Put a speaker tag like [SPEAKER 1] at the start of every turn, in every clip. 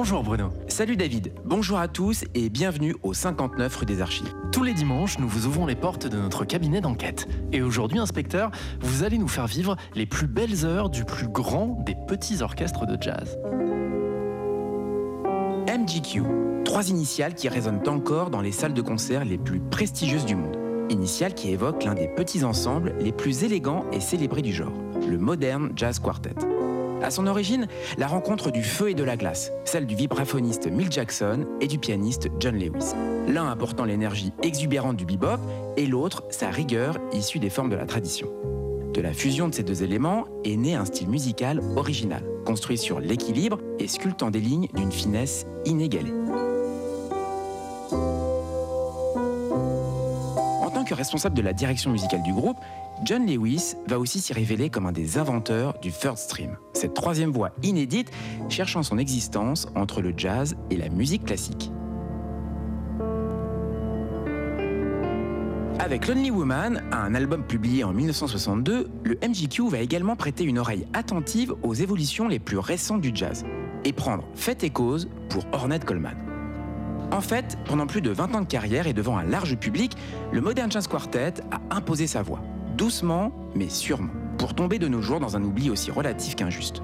[SPEAKER 1] Bonjour Bruno.
[SPEAKER 2] Salut David, bonjour à tous et bienvenue au 59 rue des Archives.
[SPEAKER 1] Tous les dimanches, nous vous ouvrons les portes de notre cabinet d'enquête. Et aujourd'hui, inspecteur, vous allez nous faire vivre les plus belles heures du plus grand des petits orchestres de jazz.
[SPEAKER 2] MGQ, trois initiales qui résonnent encore dans les salles de concert les plus prestigieuses du monde. Initiales qui évoquent l'un des petits ensembles les plus élégants et célébrés du genre, le Modern Jazz Quartet. À son origine, la rencontre du feu et de la glace, celle du vibraphoniste Milt Jackson et du pianiste John Lewis. L'un apportant l'énergie exubérante du bebop et l'autre sa rigueur issue des formes de la tradition. De la fusion de ces deux éléments est né un style musical original, construit sur l'équilibre et sculptant des lignes d'une finesse inégalée. En tant que responsable de la direction musicale du groupe, John Lewis va aussi s'y révéler comme un des inventeurs du third stream, cette troisième voie inédite cherchant son existence entre le jazz et la musique classique. Avec Lonely Woman, un album publié en 1962, le MGQ va également prêter une oreille attentive aux évolutions les plus récentes du jazz et prendre fait et cause pour Ornette Coleman. En fait, pendant plus de 20 ans de carrière et devant un large public, le Modern Jazz Quartet a imposé sa voix, doucement mais sûrement, pour tomber de nos jours dans un oubli aussi relatif qu'injuste.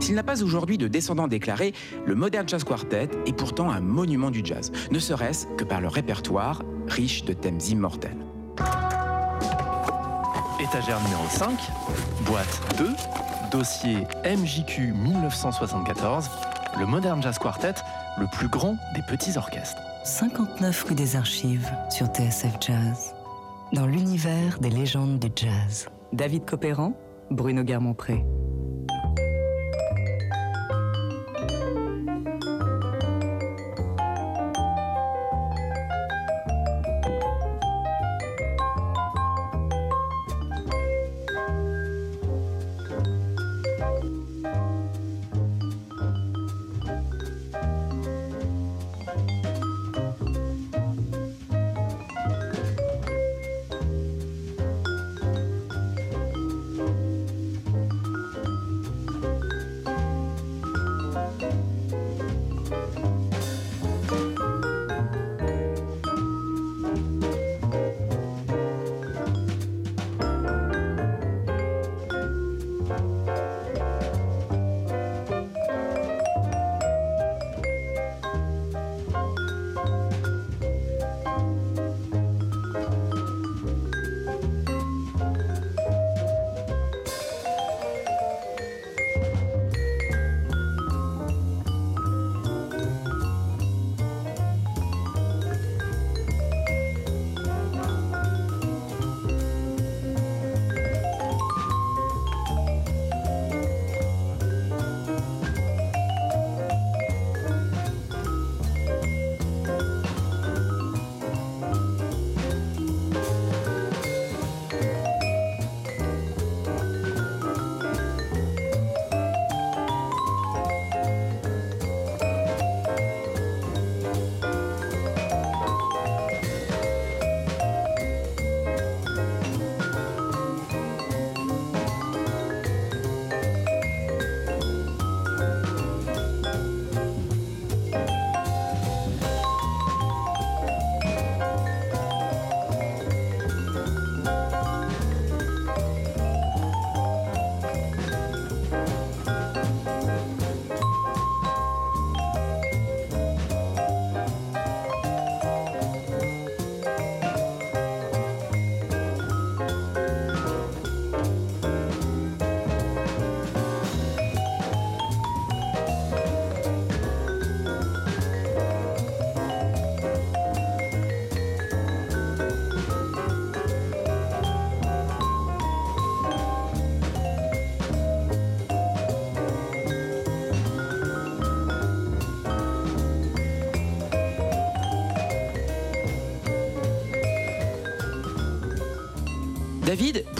[SPEAKER 2] S'il n'a pas aujourd'hui de descendants déclarés, le Modern Jazz Quartet est pourtant un monument du jazz, ne serait-ce que par le répertoire riche de thèmes immortels.
[SPEAKER 1] Étagère numéro 5, boîte 2, dossier MJQ 1974, le Modern Jazz Quartet, le plus grand des petits orchestres.
[SPEAKER 3] 59 rue des Archives sur TSF Jazz. Dans l'univers des légendes du jazz. David Copéran, Bruno Guermont-Pré.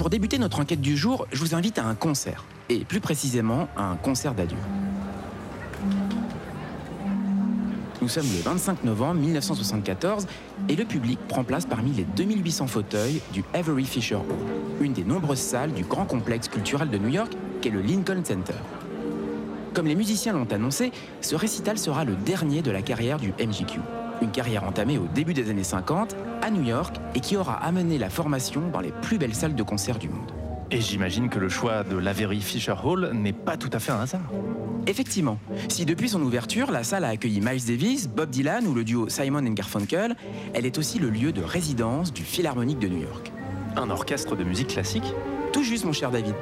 [SPEAKER 2] Pour débuter notre enquête du jour, je vous invite à un concert, et plus précisément à un concert d'adieu. Nous sommes le 25 novembre 1974 et le public prend place parmi les 2800 fauteuils du Avery Fisher Hall, une des nombreuses salles du grand complexe culturel de New York qu'est le Lincoln Center. Comme les musiciens l'ont annoncé, ce récital sera le dernier de la carrière du MGQ. Une carrière entamée au début des années 50 à New York et qui aura amené la formation dans les plus belles salles de concert du monde.
[SPEAKER 1] Et j'imagine que le choix de l'Avery Fisher Hall n'est pas tout à fait un hasard.
[SPEAKER 2] Effectivement, si depuis son ouverture, la salle a accueilli Miles Davis, Bob Dylan ou le duo Simon Garfunkel, elle est aussi le lieu de résidence du Philharmonique de New York.
[SPEAKER 1] Un orchestre de musique classique?
[SPEAKER 2] Tout juste, mon cher David.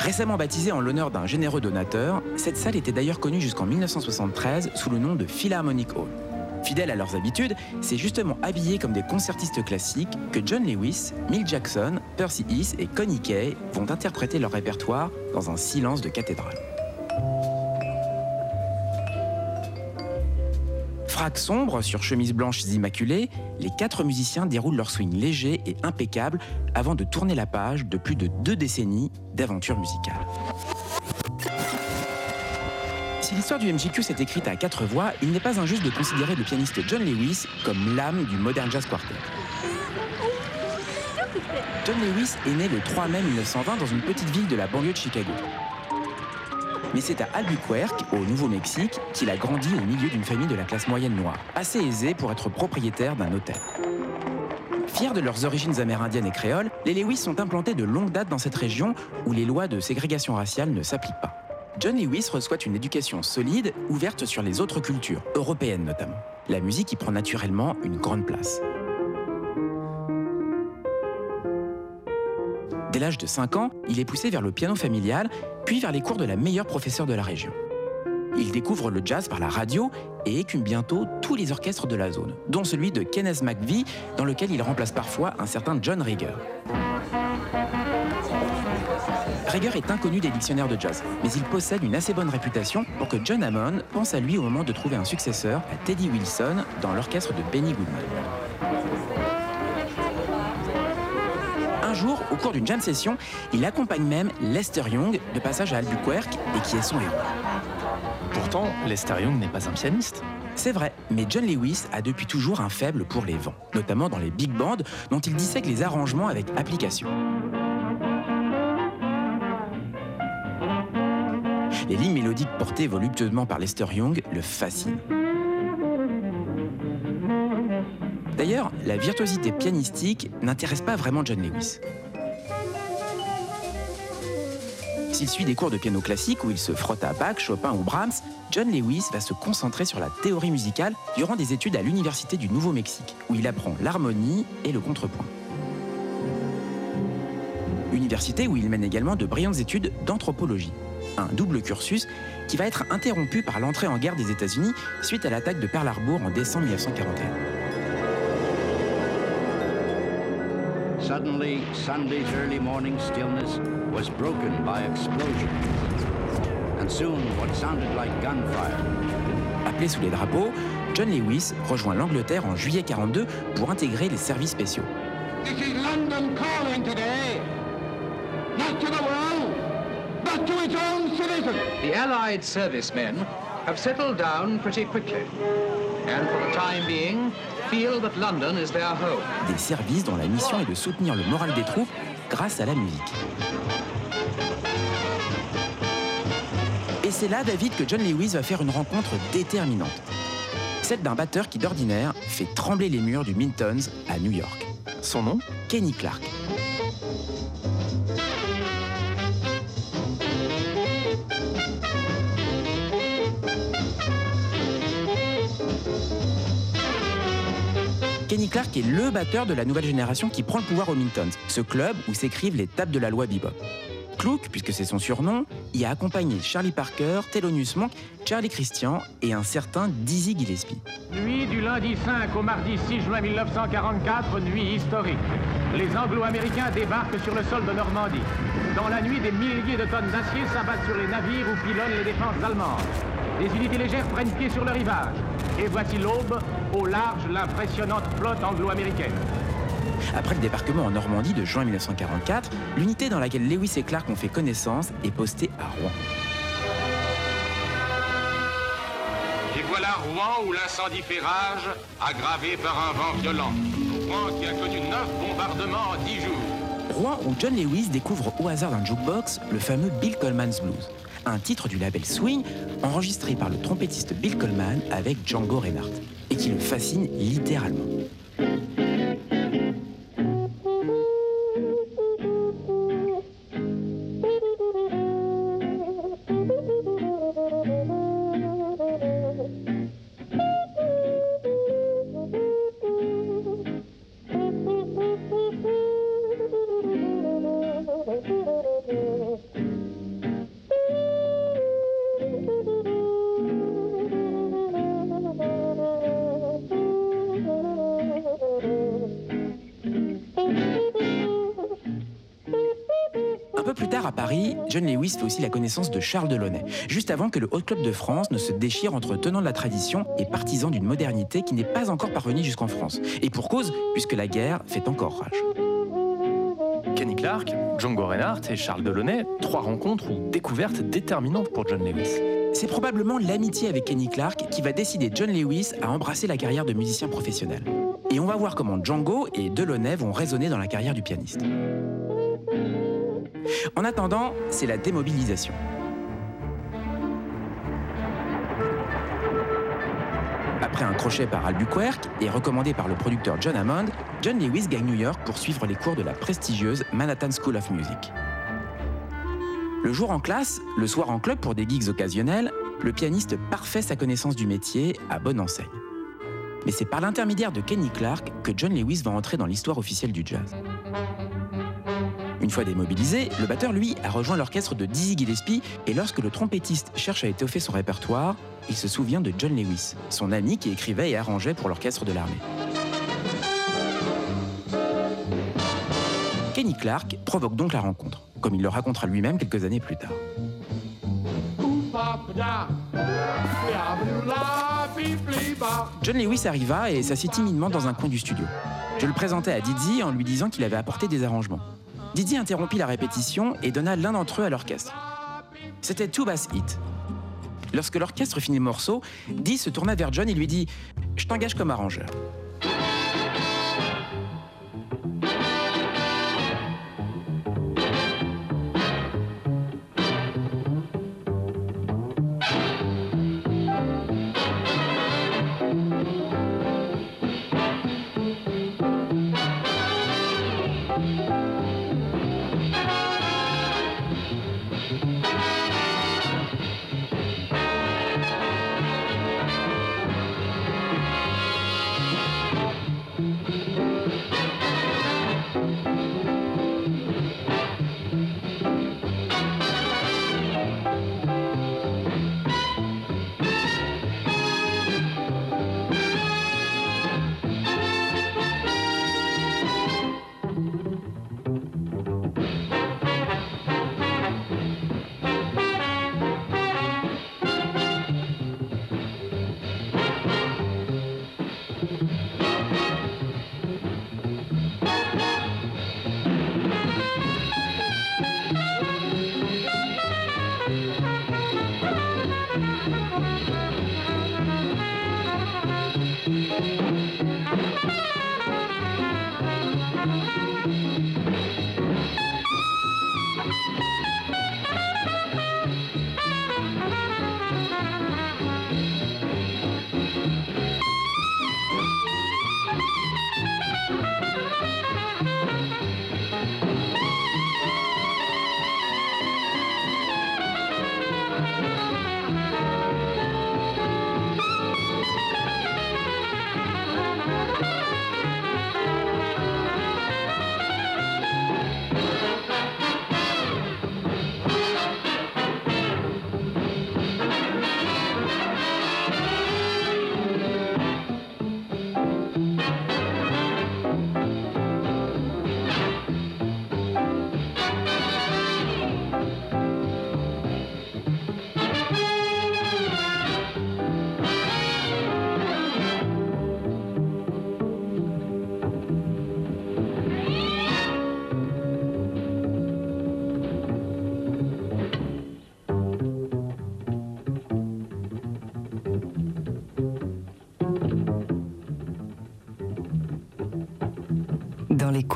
[SPEAKER 2] Récemment baptisée en l'honneur d'un généreux donateur, cette salle était d'ailleurs connue jusqu'en 1973 sous le nom de Philharmonic Hall. Fidèles à leurs habitudes, c'est justement habillés comme des concertistes classiques que John Lewis, Mill Jackson, Percy Heath et Connie Kay vont interpréter leur répertoire dans un silence de cathédrale. Frac sombre sur chemise blanches immaculées, les quatre musiciens déroulent leur swing léger et impeccable avant de tourner la page de plus de deux décennies d'aventure musicale. Si l'histoire du MGQ s'est écrite à quatre voix, il n'est pas injuste de considérer le pianiste John Lewis comme l'âme du Modern Jazz Quartet. John Lewis est né le 3 mai 1920 dans une petite ville de la banlieue de Chicago mais c'est à Albuquerque, au Nouveau-Mexique, qu'il a grandi au milieu d'une famille de la classe moyenne noire, assez aisée pour être propriétaire d'un hôtel. Fiers de leurs origines amérindiennes et créoles, les Lewis sont implantés de longue date dans cette région où les lois de ségrégation raciale ne s'appliquent pas. John Lewis reçoit une éducation solide, ouverte sur les autres cultures, européennes notamment. La musique y prend naturellement une grande place. Dès l'âge de 5 ans, il est poussé vers le piano familial, puis vers les cours de la meilleure professeure de la région. Il découvre le jazz par la radio et écume bientôt tous les orchestres de la zone, dont celui de Kenneth McVie, dans lequel il remplace parfois un certain John Rieger. Rieger est inconnu des dictionnaires de jazz, mais il possède une assez bonne réputation pour que John Hammond pense à lui au moment de trouver un successeur à Teddy Wilson dans l'orchestre de Benny Goodman jour, au cours d'une jam session, il accompagne même Lester Young de passage à Albuquerque et qui est son héros.
[SPEAKER 1] Pourtant, Lester Young n'est pas un pianiste.
[SPEAKER 2] C'est vrai, mais John Lewis a depuis toujours un faible pour les vents, notamment dans les big bands dont il dissèque les arrangements avec application. Les lignes mélodiques portées voluptueusement par Lester Young le fascinent. D'ailleurs, la virtuosité pianistique n'intéresse pas vraiment John Lewis. S'il suit des cours de piano classique où il se frotte à Bach, Chopin ou Brahms, John Lewis va se concentrer sur la théorie musicale durant des études à l'Université du Nouveau-Mexique, où il apprend l'harmonie et le contrepoint. Université où il mène également de brillantes études d'anthropologie, un double cursus qui va être interrompu par l'entrée en guerre des États-Unis suite à l'attaque de Pearl Harbor en décembre 1941.
[SPEAKER 4] Suddenly, Sunday's early morning stillness was broken by explosions. And soon, what sounded like gunfire.
[SPEAKER 2] Appelé sous les drapeaux, John Lewis rejoint l'Angleterre en juillet 42 pour intégrer les services spéciaux.
[SPEAKER 5] This is London calling today. Not to the world, but to its own citizens.
[SPEAKER 6] The Allied servicemen have settled down pretty quickly. And for the time being,
[SPEAKER 2] des services dont la mission est de soutenir le moral des troupes grâce à la musique. Et c'est là, David, que John Lewis va faire une rencontre déterminante. Celle d'un batteur qui, d'ordinaire, fait trembler les murs du Mintons à New York.
[SPEAKER 1] Son nom?
[SPEAKER 2] Kenny Clark. Kenny Clark est le batteur de la nouvelle génération qui prend le pouvoir au Mintons, ce club où s'écrivent les tables de la loi bebop. Clouk, puisque c'est son surnom, y a accompagné Charlie Parker, Thelonious Monk, Charlie Christian et un certain Dizzy Gillespie.
[SPEAKER 7] Nuit du lundi 5 au mardi 6 juin 1944, nuit historique. Les Anglo-Américains débarquent sur le sol de Normandie. Dans la nuit, des milliers de tonnes d'acier s'abattent sur les navires où pilonnent les défenses allemandes. Des unités légères prennent pied sur le rivage. Et voici l'aube, au large, l'impressionnante flotte anglo-américaine.
[SPEAKER 2] Après le débarquement en Normandie de juin 1944, l'unité dans laquelle Lewis et Clark ont fait connaissance est postée à Rouen.
[SPEAKER 7] Et voilà Rouen où l'incendie fait rage, aggravé par un vent violent. Rouen qui a connu neuf bombardements en dix jours.
[SPEAKER 2] Rouen où John Lewis découvre au hasard d'un jukebox le fameux Bill Coleman's Blues, un titre du label Swing enregistré par le trompettiste Bill Coleman avec Django Reinhardt, et qui le fascine littéralement. Plus tard, à Paris, John Lewis fait aussi la connaissance de Charles Delaunay, juste avant que le Hot Club de France ne se déchire entre tenants de la tradition et partisans d'une modernité qui n'est pas encore parvenue jusqu'en France. Et pour cause, puisque la guerre fait encore rage.
[SPEAKER 1] Kenny Clark, Django Reinhardt et Charles Delaunay, trois rencontres ou découvertes déterminantes pour John Lewis.
[SPEAKER 2] C'est probablement l'amitié avec Kenny Clark qui va décider John Lewis à embrasser la carrière de musicien professionnel. Et on va voir comment Django et Delaunay vont résonner dans la carrière du pianiste. En attendant, c'est la démobilisation. Après un crochet par Albuquerque et recommandé par le producteur John Hammond, John Lewis gagne New York pour suivre les cours de la prestigieuse Manhattan School of Music. Le jour en classe, le soir en club pour des gigs occasionnels, le pianiste parfait sa connaissance du métier à bonne enseigne. Mais c'est par l'intermédiaire de Kenny Clark que John Lewis va entrer dans l'histoire officielle du jazz. Une fois démobilisé, le batteur, lui, a rejoint l'orchestre de Dizzy Gillespie et lorsque le trompettiste cherche à étoffer son répertoire, il se souvient de John Lewis, son ami qui écrivait et arrangeait pour l'orchestre de l'armée. Kenny Clark provoque donc la rencontre, comme il le racontera lui-même quelques années plus tard. John Lewis arriva et s'assit timidement dans un coin du studio. Je le présentai à Dizzy en lui disant qu'il avait apporté des arrangements. Didier interrompit la répétition et donna l'un d'entre eux à l'orchestre. C'était Two Bass Hit. Lorsque l'orchestre finit le morceau, Dee se tourna vers John et lui dit Je t'engage comme arrangeur.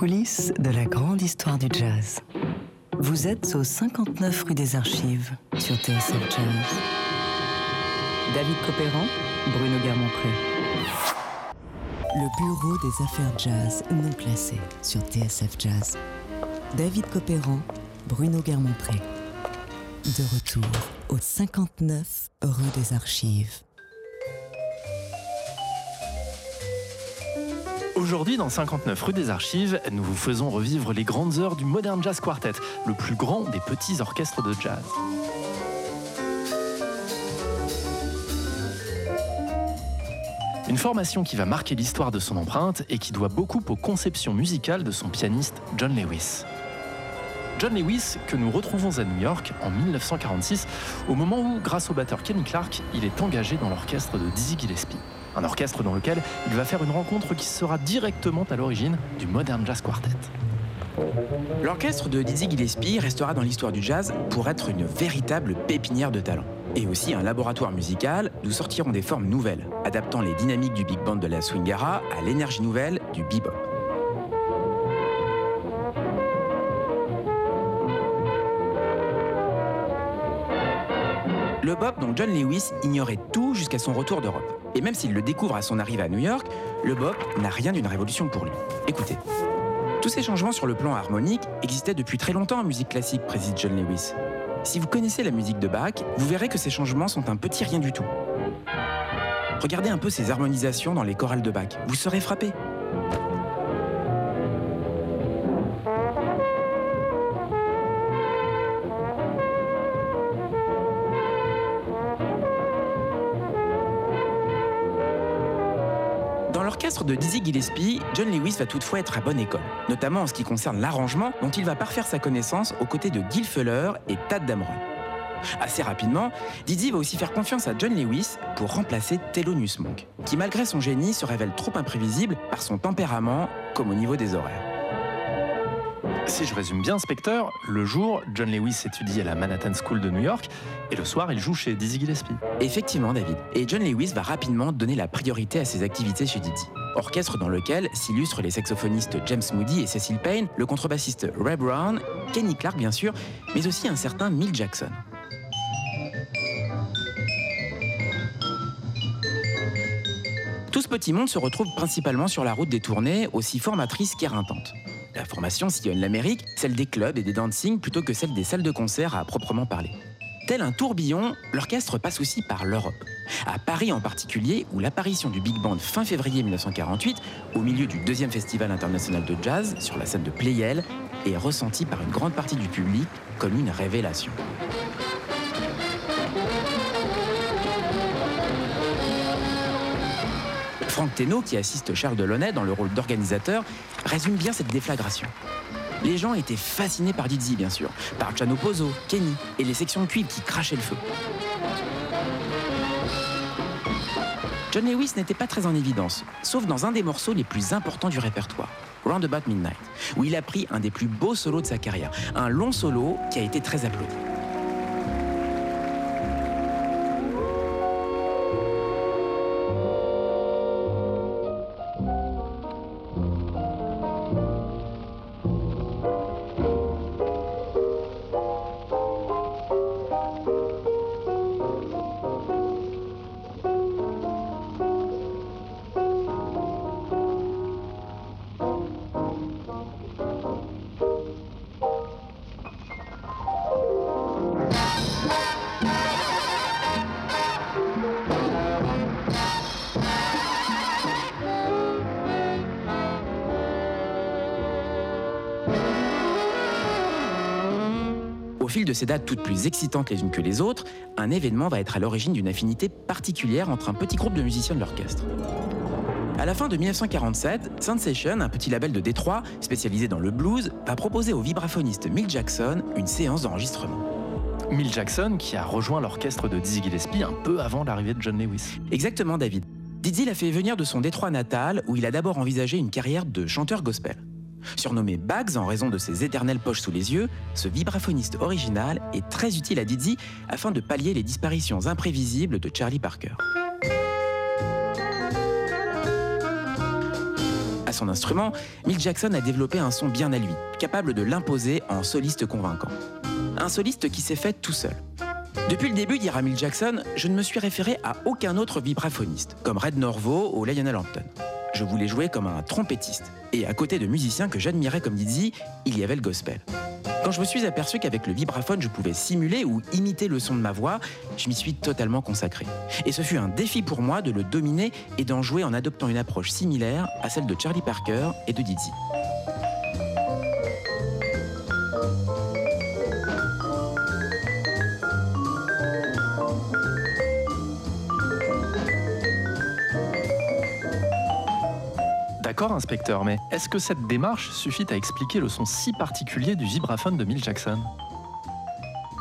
[SPEAKER 3] De la grande histoire du jazz. Vous êtes au 59 rue des Archives sur TSF Jazz. David Copéran, Bruno Guermont-Pré. Le bureau des affaires jazz non classées sur TSF Jazz. David Copéran, Bruno Guermont-Pré. De retour au 59 rue des Archives.
[SPEAKER 1] Aujourd'hui, dans 59 rue des Archives, nous vous faisons revivre les grandes heures du Modern Jazz Quartet, le plus grand des petits orchestres de jazz. Une formation qui va marquer l'histoire de son empreinte et qui doit beaucoup aux conceptions musicales de son pianiste John Lewis. John Lewis, que nous retrouvons à New York en 1946, au moment où, grâce au batteur Kenny Clark, il est engagé dans l'orchestre de Dizzy Gillespie. Un orchestre dans lequel il va faire une rencontre qui sera directement à l'origine du Modern Jazz Quartet.
[SPEAKER 2] L'orchestre de Dizzy Gillespie restera dans l'histoire du jazz pour être une véritable pépinière de talent. Et aussi un laboratoire musical d'où sortiront des formes nouvelles, adaptant les dynamiques du big band de la swingara à l'énergie nouvelle du bebop. Le bop dont John Lewis ignorait tout jusqu'à son retour d'Europe. Et même s'il le découvre à son arrivée à New York, le bop n'a rien d'une révolution pour lui. Écoutez. Tous ces changements sur le plan harmonique existaient depuis très longtemps en musique classique, précise John Lewis. Si vous connaissez la musique de Bach, vous verrez que ces changements sont un petit rien du tout. Regardez un peu ces harmonisations dans les chorales de Bach, vous serez frappé. Dans l'orchestre de Dizzy Gillespie, John Lewis va toutefois être à bonne école, notamment en ce qui concerne l'arrangement dont il va parfaire sa connaissance aux côtés de Gil Fuller et Tad Dameron. Assez rapidement, Dizzy va aussi faire confiance à John Lewis pour remplacer Thelonious Monk, qui malgré son génie se révèle trop imprévisible par son tempérament comme au niveau des horaires.
[SPEAKER 1] Si je résume bien, Spectre, le jour, John Lewis étudie à la Manhattan School de New York et le soir, il joue chez Dizzy Gillespie.
[SPEAKER 2] Effectivement, David. Et John Lewis va rapidement donner la priorité à ses activités chez Dizzy. Orchestre dans lequel s'illustrent les saxophonistes James Moody et Cecil Payne, le contrebassiste Ray Brown, Kenny Clark bien sûr, mais aussi un certain Milt Jackson. Tout ce petit monde se retrouve principalement sur la route des tournées, aussi formatrice qu'éreintantes. La formation sillonne l'Amérique, celle des clubs et des dancing plutôt que celle des salles de concert à proprement parler. Tel un tourbillon, l'orchestre passe aussi par l'Europe. À Paris en particulier, où l'apparition du Big Band fin février 1948, au milieu du deuxième festival international de jazz, sur la scène de Playel, est ressentie par une grande partie du public comme une révélation. Franck Thénault, qui assiste Charles Delaunay dans le rôle d'organisateur, résume bien cette déflagration. Les gens étaient fascinés par Dizzy, bien sûr, par Chano Pozzo, Kenny et les sections de qui crachaient le feu. John Lewis n'était pas très en évidence, sauf dans un des morceaux les plus importants du répertoire, Roundabout Midnight, où il a pris un des plus beaux solos de sa carrière, un long solo qui a été très applaudi. De ces dates toutes plus excitantes les unes que les autres, un événement va être à l'origine d'une affinité particulière entre un petit groupe de musiciens de l'orchestre. À la fin de 1947, Sensation, un petit label de Détroit spécialisé dans le blues, va proposer au vibraphoniste Milt Jackson une séance d'enregistrement.
[SPEAKER 1] Milt Jackson, qui a rejoint l'orchestre de Dizzy Gillespie un peu avant l'arrivée de John Lewis.
[SPEAKER 2] Exactement, David. Dizzy l'a fait venir de son Détroit natal, où il a d'abord envisagé une carrière de chanteur gospel. Surnommé Bags en raison de ses éternelles poches sous les yeux, ce vibraphoniste original est très utile à Dizzy afin de pallier les disparitions imprévisibles de Charlie Parker. À son instrument, Mick Jackson a développé un son bien à lui, capable de l'imposer en soliste convaincant. Un soliste qui s'est fait tout seul. Depuis le début, dira Mick Jackson, je ne me suis référé à aucun autre vibraphoniste, comme Red Norvo ou Lionel Hampton. Je voulais jouer comme un trompettiste. Et à côté de musiciens que j'admirais comme Dizzy, il y avait le gospel. Quand je me suis aperçu qu'avec le vibraphone, je pouvais simuler ou imiter le son de ma voix, je m'y suis totalement consacré. Et ce fut un défi pour moi de le dominer et d'en jouer en adoptant une approche similaire à celle de Charlie Parker et de Dizzy.
[SPEAKER 1] D'accord, inspecteur, mais est-ce que cette démarche suffit à expliquer le son si particulier du vibraphone de Mill Jackson?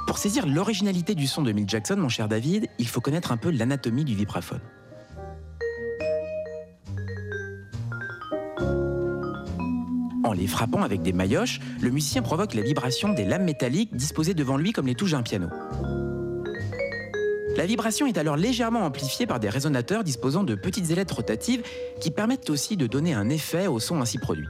[SPEAKER 2] Pour saisir l'originalité du son de Mill Jackson, mon cher David, il faut connaître un peu l'anatomie du vibraphone. En les frappant avec des maillotches, le musicien provoque la vibration des lames métalliques disposées devant lui comme les touches d'un piano. La vibration est alors légèrement amplifiée par des résonateurs disposant de petites ailettes rotatives qui permettent aussi de donner un effet au son ainsi produit.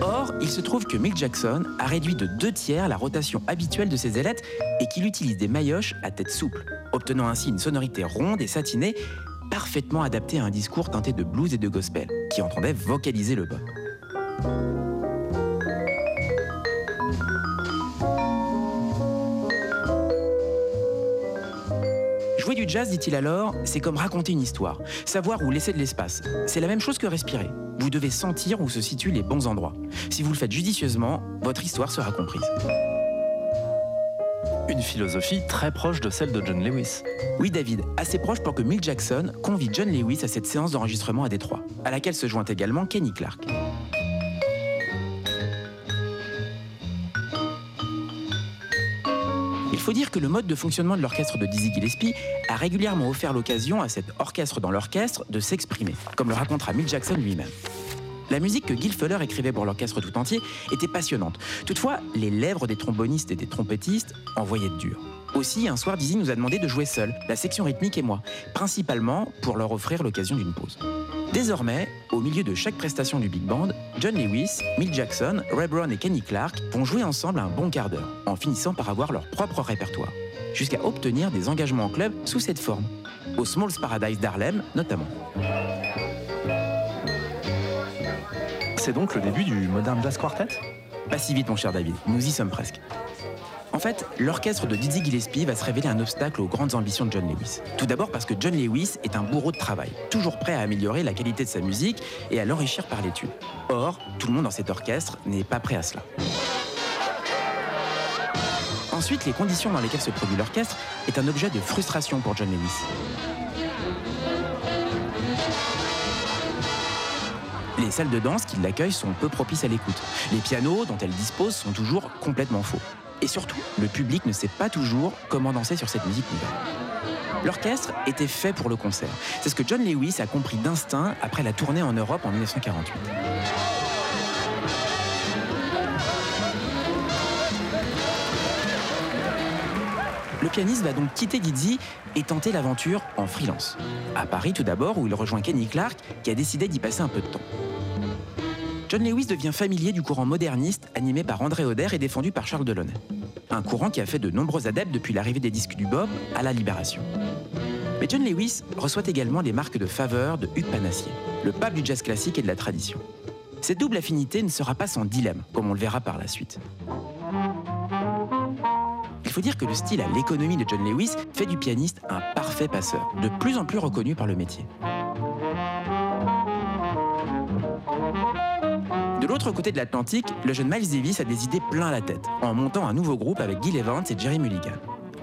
[SPEAKER 2] Or, il se trouve que Mick Jackson a réduit de deux tiers la rotation habituelle de ses ailettes et qu'il utilise des maillotches à tête souple, obtenant ainsi une sonorité ronde et satinée parfaitement adaptée à un discours teinté de blues et de gospel, qui entendait vocaliser le pop. Jouer du jazz, dit-il alors, c'est comme raconter une histoire, savoir où laisser de l'espace. C'est la même chose que respirer. Vous devez sentir où se situent les bons endroits. Si vous le faites judicieusement, votre histoire sera comprise.
[SPEAKER 1] Une philosophie très proche de celle de John Lewis.
[SPEAKER 2] Oui, David, assez proche pour que Mill Jackson convie John Lewis à cette séance d'enregistrement à Détroit, à laquelle se joint également Kenny Clark. Faut dire que le mode de fonctionnement de l'orchestre de Dizzy Gillespie a régulièrement offert l'occasion à cet orchestre dans l'orchestre de s'exprimer, comme le racontera Mill Jackson lui-même. La musique que Gil Fuller écrivait pour l'orchestre tout entier était passionnante. Toutefois, les lèvres des trombonistes et des trompettistes envoyaient de dur. Aussi, un soir, Dizzy nous a demandé de jouer seul, la section rythmique et moi, principalement pour leur offrir l'occasion d'une pause. Désormais, au milieu de chaque prestation du Big Band, John Lewis, Mill Jackson, Ray Brown et Kenny Clark vont jouer ensemble un bon quart d'heure, en finissant par avoir leur propre répertoire, jusqu'à obtenir des engagements en club sous cette forme, au Smalls Paradise d'Harlem notamment.
[SPEAKER 1] C'est donc le début du Modern Jazz Quartet?
[SPEAKER 2] Pas si vite mon cher David, nous y sommes presque. En fait, l'orchestre de Dizzy Gillespie va se révéler un obstacle aux grandes ambitions de John Lewis. Tout d'abord parce que John Lewis est un bourreau de travail, toujours prêt à améliorer la qualité de sa musique et à l'enrichir par l'étude. Or, tout le monde dans cet orchestre n'est pas prêt à cela. Ensuite, les conditions dans lesquelles se produit l'orchestre est un objet de frustration pour John Lewis. Les salles de danse qui l'accueillent sont peu propices à l'écoute. Les pianos dont elles disposent sont toujours complètement faux. Et surtout, le public ne sait pas toujours comment danser sur cette musique nouvelle. L'orchestre était fait pour le concert. C'est ce que John Lewis a compris d'instinct après la tournée en Europe en 1948. Le pianiste va donc quitter Dizzy et tenter l'aventure en freelance. À Paris tout d'abord, où il rejoint Kenny Clark, qui a décidé d'y passer un peu de temps. John Lewis devient familier du courant moderniste animé par André Oder et défendu par Charles Delaunay. Un courant qui a fait de nombreux adeptes depuis l'arrivée des disques du Bob à la Libération. Mais John Lewis reçoit également les marques de faveur de Hugues Panassier, le pape du jazz classique et de la tradition. Cette double affinité ne sera pas sans dilemme, comme on le verra par la suite. Il faut dire que le style à l'économie de John Lewis fait du pianiste un parfait passeur, de plus en plus reconnu par le métier. L'autre côté de l'Atlantique, le jeune Miles Davis a des idées plein la tête, en montant un nouveau groupe avec Gil Evans et Jerry Mulligan.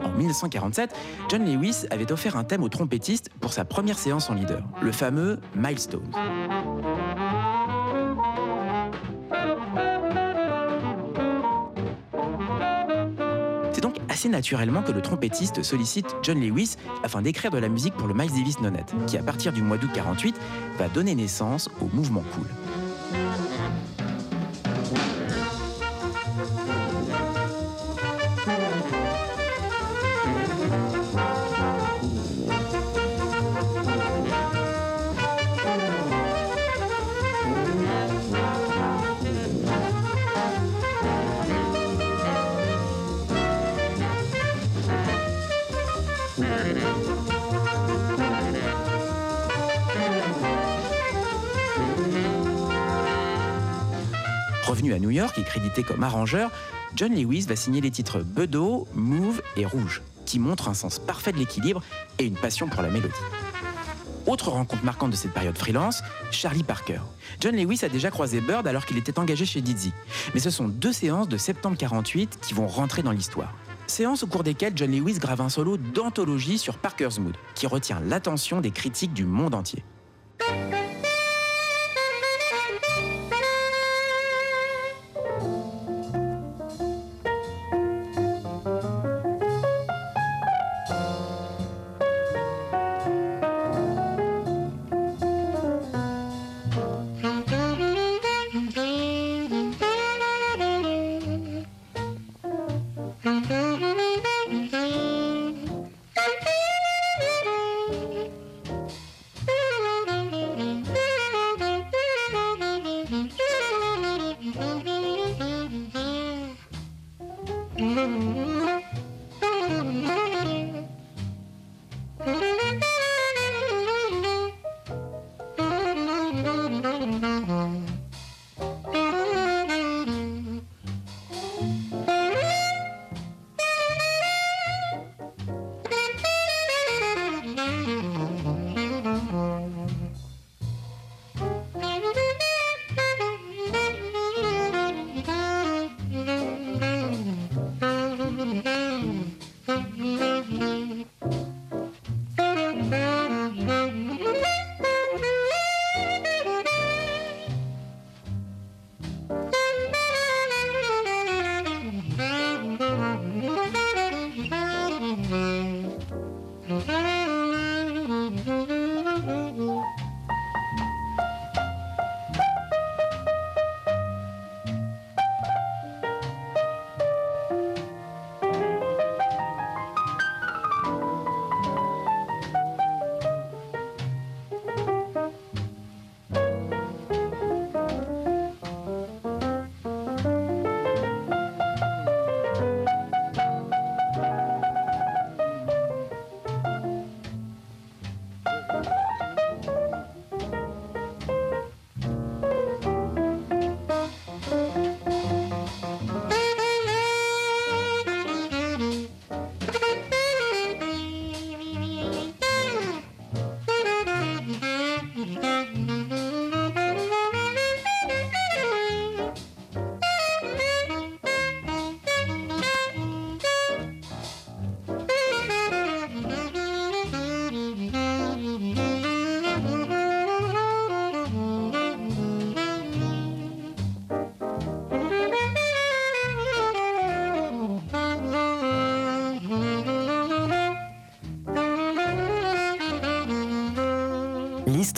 [SPEAKER 2] En 1947, John Lewis avait offert un thème au trompettiste pour sa première séance en leader, le fameux Milestones. C'est donc assez naturellement que le trompettiste sollicite John Lewis afin d'écrire de la musique pour le Miles Davis Nonette, qui à partir du mois d'août 48 va donner naissance au mouvement cool. Crédité comme arrangeur, John Lewis va signer les titres Bedeau, Move et Rouge, qui montrent un sens parfait de l'équilibre et une passion pour la mélodie. Autre rencontre marquante de cette période freelance, Charlie Parker. John Lewis a déjà croisé Bird alors qu'il était engagé chez Dizzy. Mais ce sont deux séances de septembre 48 qui vont rentrer dans l'histoire. Séances au cours desquelles John Lewis grave un solo d'anthologie sur Parker's Mood, qui retient l'attention des critiques du monde entier.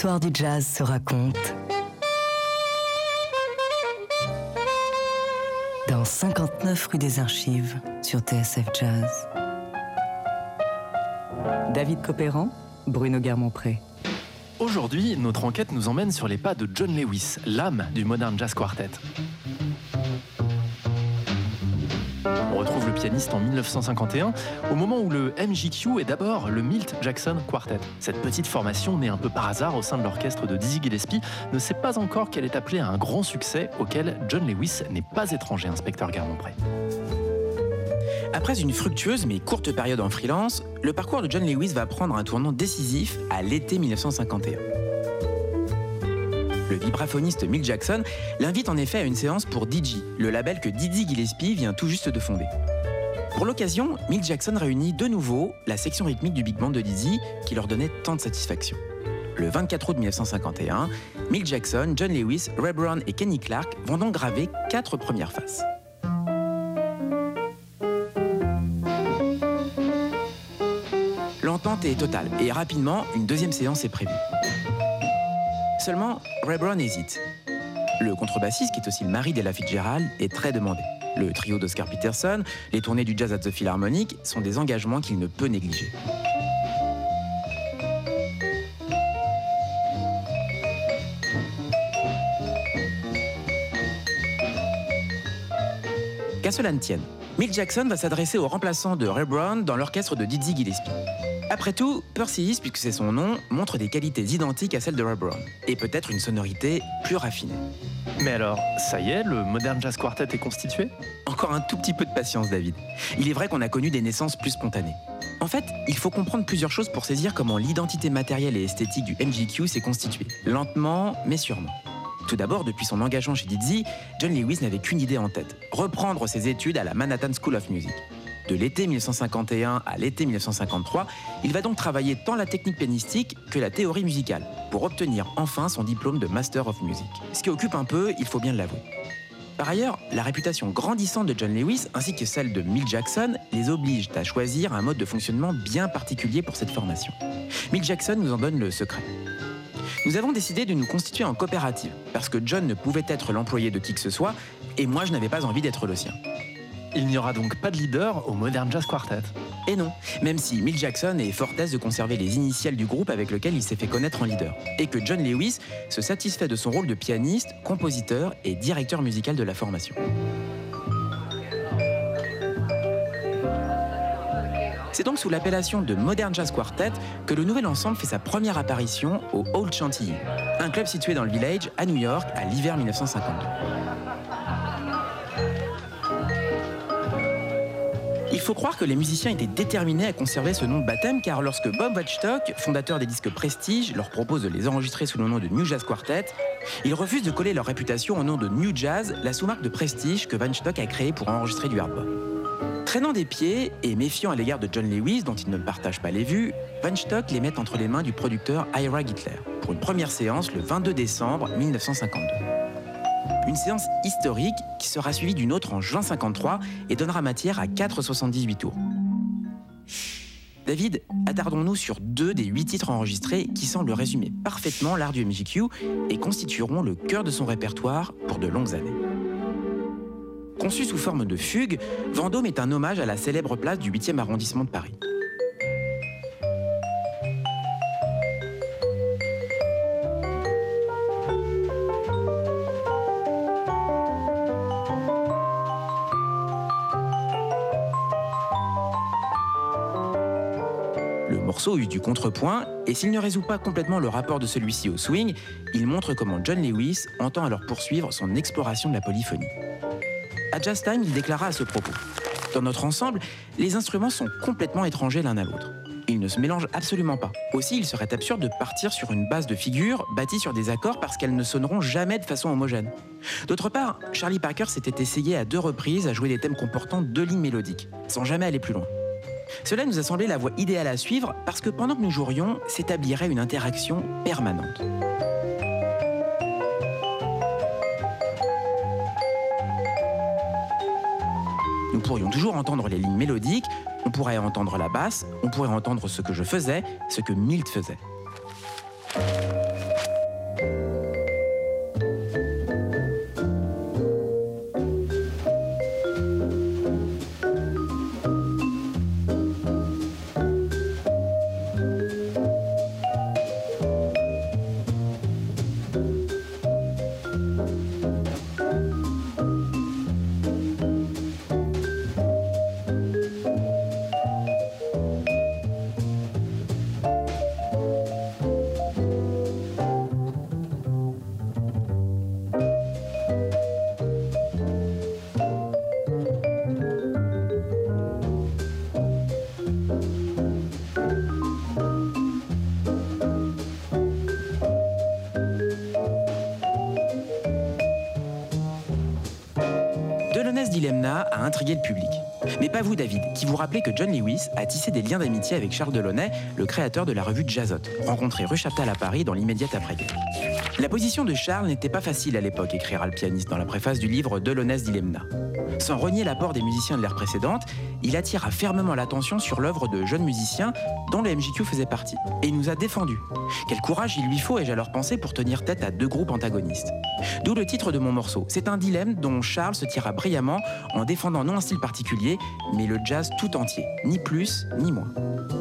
[SPEAKER 3] L'histoire du jazz se raconte dans 59 rue des Archives sur TSF Jazz. David Copéran, Bruno Guermont-Pré.
[SPEAKER 1] Aujourd'hui, notre enquête nous emmène sur les pas de John Lewis, l'âme du Modern Jazz Quartet. On retrouve le pianiste en 1951, au moment où le MJQ est d'abord le Milt Jackson Quartet. Cette petite formation, née un peu par hasard au sein de l'orchestre de Dizzy Gillespie, ne sait pas encore qu'elle est appelée à un grand succès auquel John Lewis n'est pas étranger, inspecteur Guermont-Pré.
[SPEAKER 2] Après une fructueuse mais courte période en freelance, le parcours de John Lewis va prendre un tournant décisif à l'été 1951. Le vibraphoniste Milt Jackson l'invite en effet à une séance pour DJ, le label que Dizzy Gillespie vient tout juste de fonder. Pour l'occasion, Milt Jackson réunit de nouveau la section rythmique du big band de Dizzy qui leur donnait tant de satisfaction. Le 24 août 1951, Milt Jackson, John Lewis, Ray Brown et Kenny Clark vont donc graver quatre premières faces. L'entente est totale et rapidement, une deuxième séance est prévue. Seulement, Ray Brown hésite. Le contrebassiste, qui est aussi le mari d'Ella Fitzgerald, est très demandé. Le trio d'Oscar Peterson, les tournées du Jazz at the Philharmonic sont des engagements qu'il ne peut négliger. Qu'à cela ne tienne, Mick Jackson va s'adresser au remplaçant de Ray Brown dans l'orchestre de Dizzy Gillespie. Après tout, Percy puisque c'est son nom, montre des qualités identiques à celles de Brown, et peut-être une sonorité plus raffinée.
[SPEAKER 1] Mais alors, ça y est, le Modern Jazz Quartet est constitué?
[SPEAKER 2] Encore un tout petit peu de patience, David. Il est vrai qu'on a connu des naissances plus spontanées. En fait, il faut comprendre plusieurs choses pour saisir comment l'identité matérielle et esthétique du MGQ s'est constituée, lentement mais sûrement. Tout d'abord, depuis son engagement chez Dizzy, John Lewis n'avait qu'une idée en tête reprendre ses études à la Manhattan School of Music. De l'été 1951 à l'été 1953, il va donc travailler tant la technique pianistique que la théorie musicale pour obtenir enfin son diplôme de Master of Music. Ce qui occupe un peu, il faut bien l'avouer. Par ailleurs, la réputation grandissante de John Lewis ainsi que celle de Mick Jackson les obligent à choisir un mode de fonctionnement bien particulier pour cette formation. Mick Jackson nous en donne le secret. Nous avons décidé de nous constituer en coopérative parce que John ne pouvait être l'employé de qui que ce soit et moi je n'avais pas envie d'être le sien.
[SPEAKER 1] Il n'y aura donc pas de leader au Modern Jazz Quartet.
[SPEAKER 2] Et non, même si Mick Jackson est fort aise de conserver les initiales du groupe avec lequel il s'est fait connaître en leader, et que John Lewis se satisfait de son rôle de pianiste, compositeur et directeur musical de la formation. C'est donc sous l'appellation de Modern Jazz Quartet que le nouvel ensemble fait sa première apparition au Old Chantilly, un club situé dans le Village à New York à l'hiver 1952. Faut croire que les musiciens étaient déterminés à conserver ce nom de baptême car lorsque Bob Watchtock, fondateur des disques Prestige, leur propose de les enregistrer sous le nom de New Jazz Quartet, ils refusent de coller leur réputation au nom de New Jazz, la sous-marque de Prestige que Watchtock a créée pour enregistrer du hard Traînant des pieds et méfiant à l'égard de John Lewis, dont il ne partage pas les vues, Stock les met entre les mains du producteur Ira Hitler pour une première séance le 22 décembre 1952. Une séance historique qui sera suivie d'une autre en juin 53 et donnera matière à 4,78 tours. David, attardons-nous sur deux des huit titres enregistrés qui semblent résumer parfaitement l'art du MJQ et constitueront le cœur de son répertoire pour de longues années. Conçu sous forme de fugue, Vendôme est un hommage à la célèbre place du 8e arrondissement de Paris. Du contrepoint, et s'il ne résout pas complètement le rapport de celui-ci au swing, il montre comment John Lewis entend alors poursuivre son exploration de la polyphonie. À Jazz Time, il déclara à ce propos Dans notre ensemble, les instruments sont complètement étrangers l'un à l'autre. Ils ne se mélangent absolument pas. Aussi, il serait absurde de partir sur une base de figures bâtie sur des accords parce qu'elles ne sonneront jamais de façon homogène. D'autre part, Charlie Parker s'était essayé à deux reprises à jouer des thèmes comportant deux lignes mélodiques, sans jamais aller plus loin. Cela nous a semblé la voie idéale à suivre parce que pendant que nous jouerions, s'établirait une interaction permanente. Nous pourrions toujours entendre les lignes mélodiques, on pourrait entendre la basse, on pourrait entendre ce que je faisais, ce que Milt faisait. Intrigué le public. Mais pas vous, David, qui vous rappelez que John Lewis a tissé des liens d'amitié avec Charles Delaunay, le créateur de la revue Jazzot, rencontré rue Chaptal à Paris dans l'immédiate après-guerre. La position de Charles n'était pas facile à l'époque, écrira le pianiste dans la préface du livre Delaunay's Dilemma. Sans renier l'apport des musiciens de l'ère précédente, il attira fermement l'attention sur l'œuvre de jeunes musiciens dont le MJQ faisait partie, et il nous a défendus. Quel courage il lui faut, ai-je alors pensé, pour tenir tête à deux groupes antagonistes. D'où le titre de mon morceau. C'est un dilemme dont Charles se tira brillamment en défendant non un style particulier, mais le jazz tout entier, ni plus ni moins.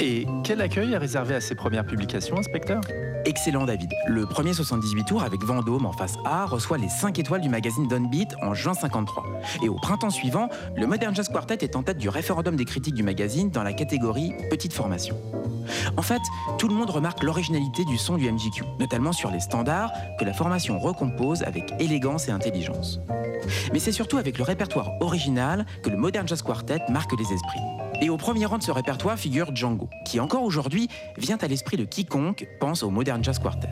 [SPEAKER 1] Et quel accueil est réservé à ses premières publications, inspecteur?
[SPEAKER 2] Excellent David. Le premier 78 18 tours avec Vendôme en face A reçoit les 5 étoiles du magazine Downbeat en juin 53. Et au printemps suivant, le Modern Jazz Quartet est en tête du référendum des critiques du magazine dans la catégorie Petite formation. En fait, tout le monde remarque l'originalité du son du MGQ, notamment sur les standards que la formation recompose avec élégance et intelligence. Mais c'est surtout avec le répertoire original que le Modern Jazz Quartet marque les esprits. Et au premier rang de ce répertoire figure Django, qui encore aujourd'hui vient à l'esprit de quiconque pense au Modern Jazz Quartet.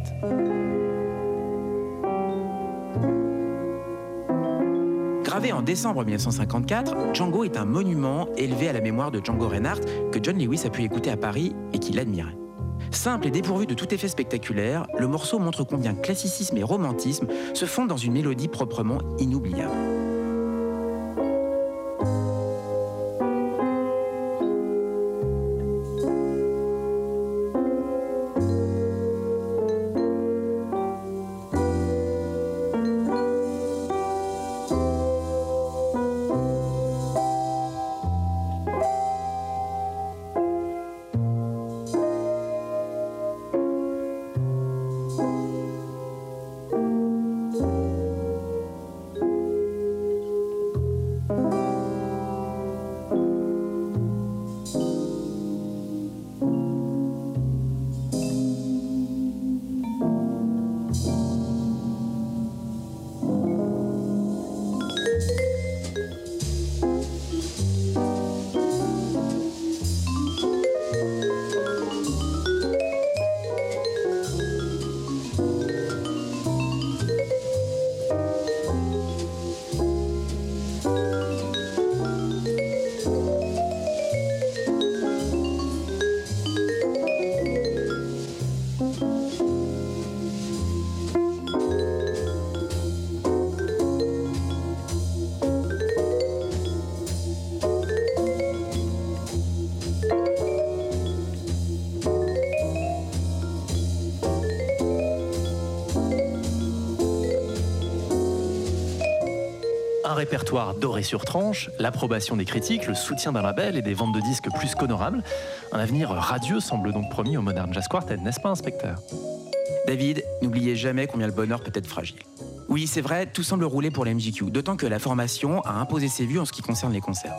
[SPEAKER 2] Gravé en décembre 1954, Django est un monument élevé à la mémoire de Django Reinhardt que John Lewis a pu écouter à Paris et qu'il admirait. Simple et dépourvu de tout effet spectaculaire, le morceau montre combien classicisme et romantisme se fondent dans une mélodie proprement inoubliable.
[SPEAKER 1] Répertoire doré sur tranche, l'approbation des critiques, le soutien d'un label et des ventes de disques plus qu'honorables. Un avenir radieux semble donc promis au Modern Jazz Quartet, n'est-ce pas, inspecteur?
[SPEAKER 2] David, n'oubliez jamais combien le bonheur peut être fragile. Oui, c'est vrai, tout semble rouler pour la d'autant que la formation a imposé ses vues en ce qui concerne les concerts.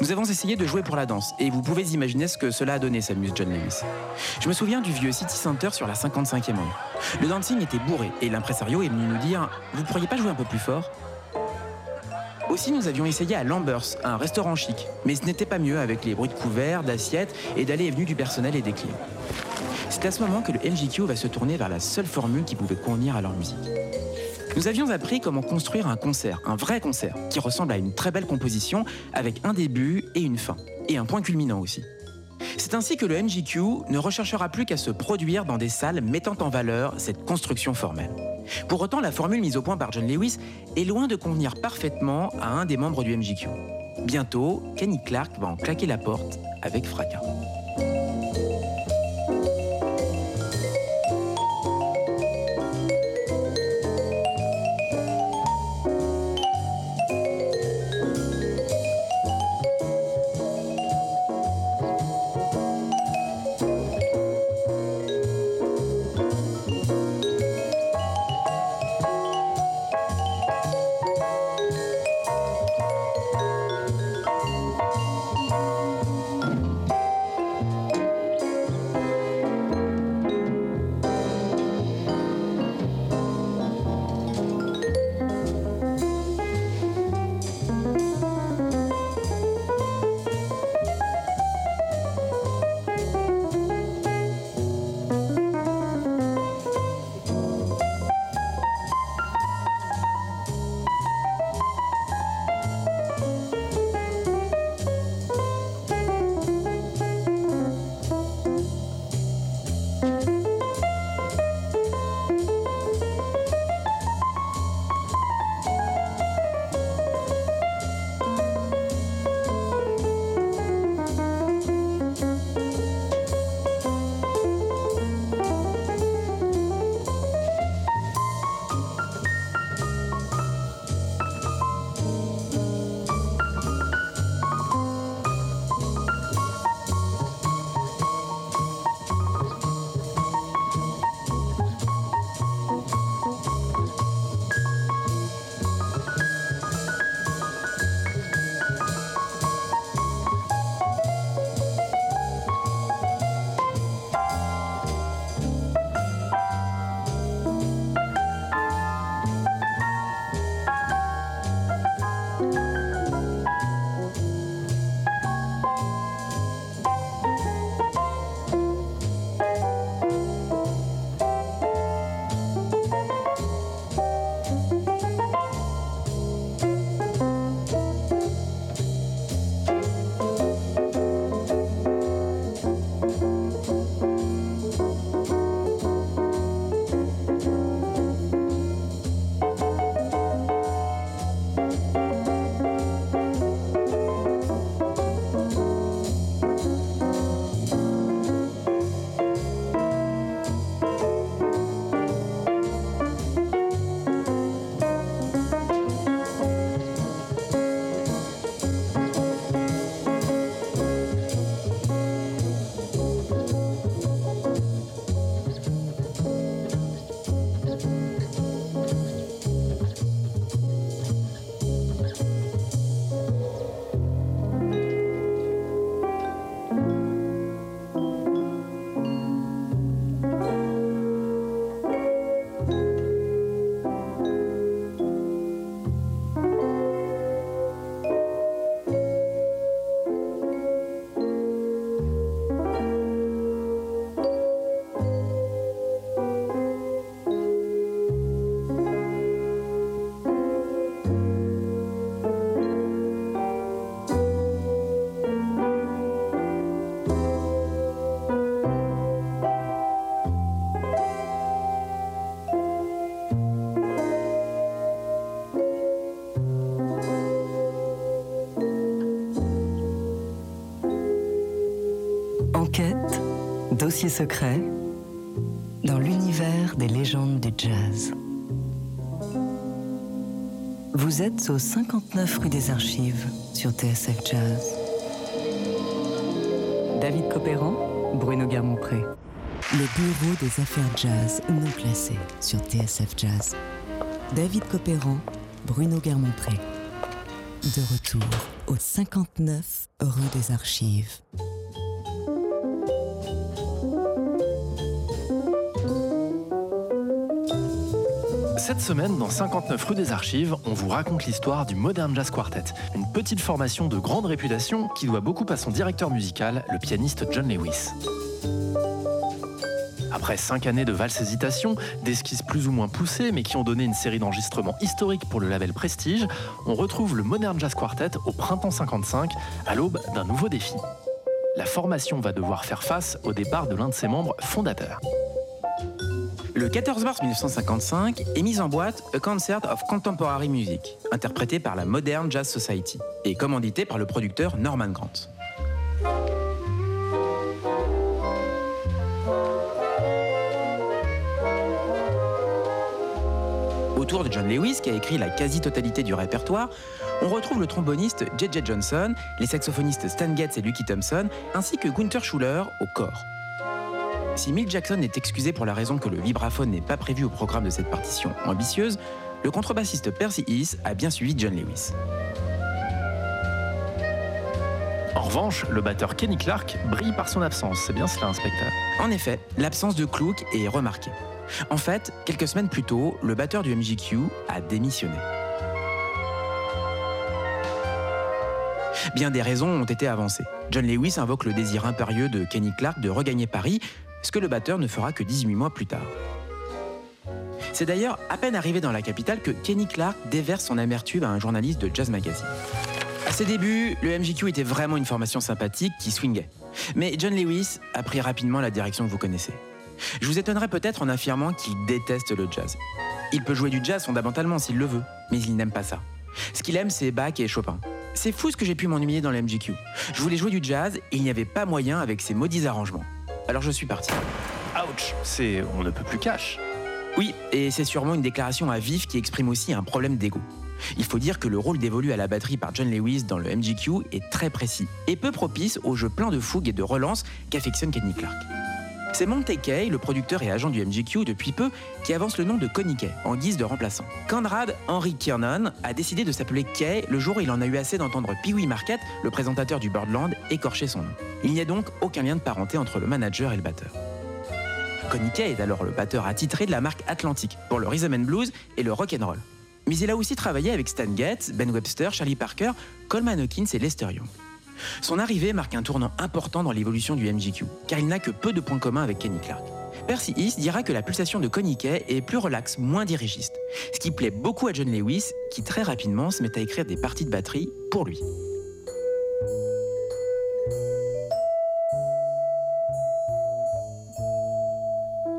[SPEAKER 2] Nous avons essayé de jouer pour la danse, et vous pouvez imaginer ce que cela a donné, s'amuse John Lewis. Je me souviens du vieux City Center sur la 55e rue. Le dancing était bourré, et l'impresario est venu nous dire Vous pourriez pas jouer un peu plus fort? Aussi, nous avions essayé à Lambers, un restaurant chic, mais ce n'était pas mieux avec les bruits de couverts, d'assiettes et d'allées et venues du personnel et des clients. C'est à ce moment que le MJQ va se tourner vers la seule formule qui pouvait convenir à leur musique. Nous avions appris comment construire un concert, un vrai concert, qui ressemble à une très belle composition avec un début et une fin, et un point culminant aussi. C'est ainsi que le MJQ ne recherchera plus qu'à se produire dans des salles mettant en valeur cette construction formelle. Pour autant, la formule mise au point par John Lewis est loin de convenir parfaitement à un des membres du MJQ. Bientôt, Kenny Clark va en claquer la porte avec fracas.
[SPEAKER 3] Secret, dans l'univers des légendes du jazz. Vous êtes au 59 rue des Archives sur TSF Jazz. David Copéran, Bruno Guermont-Pré.
[SPEAKER 8] Le bureau des affaires jazz non classées sur TSF Jazz. David Copéran, Bruno Guermont-Pré. De retour au 59 rue des Archives.
[SPEAKER 1] Cette semaine, dans 59 rue des Archives, on vous raconte l'histoire du Modern Jazz Quartet, une petite formation de grande réputation qui doit beaucoup à son directeur musical, le pianiste John Lewis. Après cinq années de valses hésitations, d'esquisses plus ou moins poussées, mais qui ont donné une série d'enregistrements historiques pour le label Prestige, on retrouve le Modern Jazz Quartet au printemps 55, à l'aube d'un nouveau défi. La formation va devoir faire face au départ de l'un de ses membres fondateurs.
[SPEAKER 2] Le 14 mars 1955 est mise en boîte A Concert of Contemporary Music, interprété par la Modern Jazz Society et commandité par le producteur Norman Grant. Autour de John Lewis, qui a écrit la quasi-totalité du répertoire, on retrouve le tromboniste J.J. Johnson, les saxophonistes Stan Getz et Lucky Thompson, ainsi que Gunther Schuller au corps. Si Milt Jackson est excusé pour la raison que le vibraphone n'est pas prévu au programme de cette partition ambitieuse, le contrebassiste Percy Heath a bien suivi John Lewis.
[SPEAKER 1] En revanche, le batteur Kenny Clark brille par son absence. C'est bien cela, inspecteur.
[SPEAKER 2] En effet, l'absence de Klook est remarquée. En fait, quelques semaines plus tôt, le batteur du MGQ a démissionné. Bien des raisons ont été avancées. John Lewis invoque le désir impérieux de Kenny Clark de regagner Paris ce que le batteur ne fera que 18 mois plus tard. C'est d'ailleurs à peine arrivé dans la capitale que Kenny Clark déverse son amertume à un journaliste de Jazz Magazine. À ses débuts, le MJQ était vraiment une formation sympathique qui swingait. Mais John Lewis a pris rapidement la direction que vous connaissez. Je vous étonnerai peut-être en affirmant qu'il déteste le jazz. Il peut jouer du jazz fondamentalement s'il le veut, mais il n'aime pas ça. Ce qu'il aime, c'est Bach et Chopin. C'est fou ce que j'ai pu m'ennuyer dans le MJQ. Je voulais jouer du jazz et il n'y avait pas moyen avec ces maudits arrangements. Alors je suis parti.
[SPEAKER 1] Ouch C'est on ne peut plus cash.
[SPEAKER 2] Oui, et c'est sûrement une déclaration à vif qui exprime aussi un problème d'ego. Il faut dire que le rôle dévolu à la batterie par John Lewis dans le MGQ est très précis et peu propice au jeu plein de fougue et de relance qu'affectionne Kenny Clark. C'est Monte Kay, le producteur et agent du MGQ depuis peu, qui avance le nom de Kay en guise de remplaçant. Conrad Henry Kiernan a décidé de s'appeler Kay le jour où il en a eu assez d'entendre Pee Wee Market, le présentateur du Birdland, écorcher son nom. Il n'y a donc aucun lien de parenté entre le manager et le batteur. Connie Kay est alors le batteur attitré de la marque Atlantic pour le rhythm and blues et le rock and roll. Mais il a aussi travaillé avec Stan Getz, Ben Webster, Charlie Parker, Coleman Hawkins et Lester Young. Son arrivée marque un tournant important dans l'évolution du MGQ, car il n'a que peu de points communs avec Kenny Clark. Percy East dira que la pulsation de Kay est plus relaxe, moins dirigiste, ce qui plaît beaucoup à John Lewis, qui très rapidement se met à écrire des parties de batterie pour lui.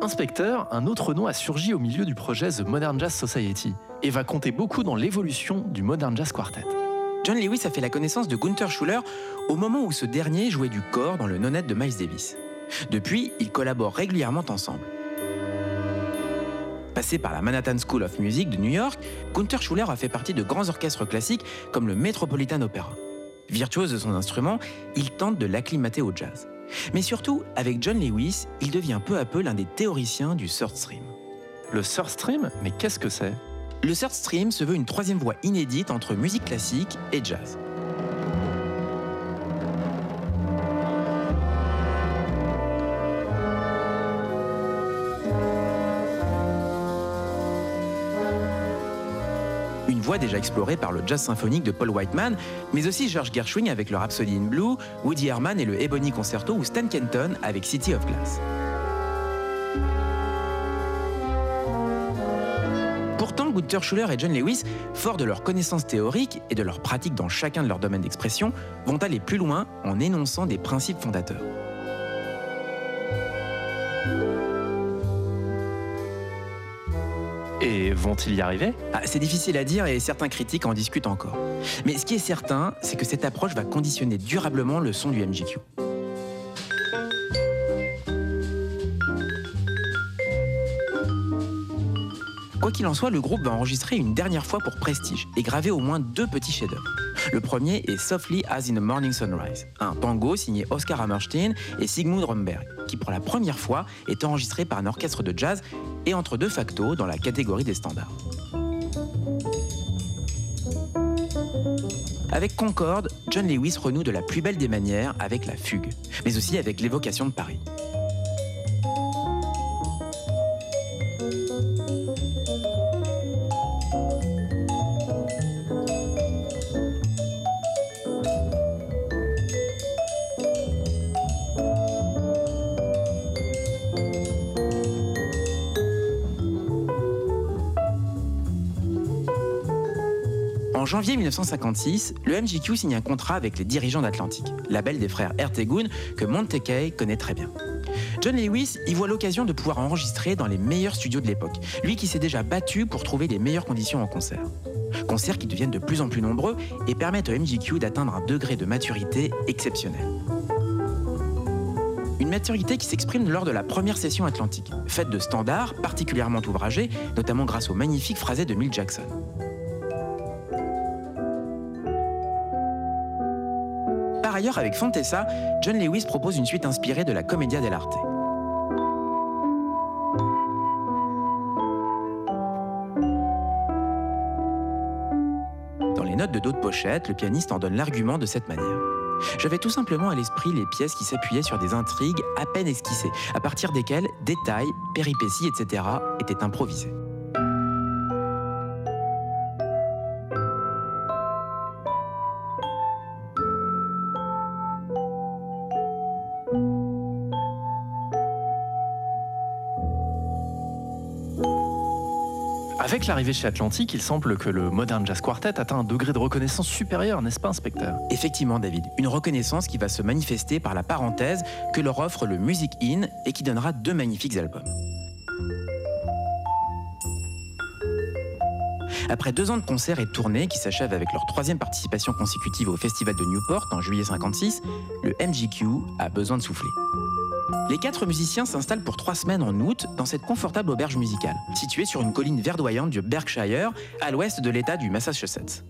[SPEAKER 1] Inspecteur, un autre nom a surgi au milieu du projet The Modern Jazz Society et va compter beaucoup dans l'évolution du Modern Jazz Quartet.
[SPEAKER 2] John Lewis a fait la connaissance de Gunther Schuller au moment où ce dernier jouait du corps dans le nonette de Miles Davis. Depuis, ils collaborent régulièrement ensemble. Passé par la Manhattan School of Music de New York, Gunther Schuller a fait partie de grands orchestres classiques comme le Metropolitan Opera. Virtuose de son instrument, il tente de l'acclimater au jazz. Mais surtout, avec John Lewis, il devient peu à peu l'un des théoriciens du third stream.
[SPEAKER 1] Le third stream? Mais qu'est-ce que c'est?
[SPEAKER 2] Le third stream se veut une troisième voie inédite entre musique classique et jazz. Une voie déjà explorée par le jazz symphonique de Paul Whiteman, mais aussi George Gershwin avec le Rhapsody in Blue, Woody Herman et le Ebony Concerto ou Stan Kenton avec City of Glass. Gunther Schuller et John Lewis, forts de leurs connaissances théoriques et de leur pratique dans chacun de leurs domaines d'expression, vont aller plus loin en énonçant des principes fondateurs.
[SPEAKER 1] Et vont-ils y arriver?
[SPEAKER 2] Ah, C'est difficile à dire et certains critiques en discutent encore. Mais ce qui est certain, c'est que cette approche va conditionner durablement le son du MGQ. Quoi qu'il en soit, le groupe va enregistrer une dernière fois pour Prestige et graver au moins deux petits chefs-d'œuvre. Le premier est Softly as in the Morning Sunrise, un tango signé Oscar Hammerstein et Sigmund Romberg, qui pour la première fois est enregistré par un orchestre de jazz et entre deux factos dans la catégorie des standards. Avec Concorde, John Lewis renoue de la plus belle des manières avec la fugue, mais aussi avec l'évocation de Paris. Janvier 1956, le MGQ signe un contrat avec les dirigeants d'Atlantic, label des frères Ertegun que Montekay connaît très bien. John Lewis y voit l'occasion de pouvoir enregistrer dans les meilleurs studios de l'époque, lui qui s'est déjà battu pour trouver les meilleures conditions en concert. Concerts qui deviennent de plus en plus nombreux et permettent au MGQ d'atteindre un degré de maturité exceptionnel. Une maturité qui s'exprime lors de la première session atlantique, faite de standards particulièrement ouvragés, notamment grâce au magnifique phrasé de Mill Jackson. Avec Fontessa, John Lewis propose une suite inspirée de la Commedia dell'arte. Dans les notes de dos de le pianiste en donne l'argument de cette manière. J'avais tout simplement à l'esprit les pièces qui s'appuyaient sur des intrigues à peine esquissées, à partir desquelles détails, péripéties, etc. étaient improvisés.
[SPEAKER 1] Avec l'arrivée chez Atlantic, il semble que le Modern Jazz Quartet atteint un degré de reconnaissance supérieur, n'est-ce pas, inspecteur?
[SPEAKER 2] Effectivement, David, une reconnaissance qui va se manifester par la parenthèse que leur offre le Music In et qui donnera deux magnifiques albums. Après deux ans de concerts et de tournées qui s'achèvent avec leur troisième participation consécutive au Festival de Newport en juillet 56, le MGQ a besoin de souffler. Les quatre musiciens s'installent pour trois semaines en août dans cette confortable auberge musicale, située sur une colline verdoyante du Berkshire, à l'ouest de l'État du Massachusetts.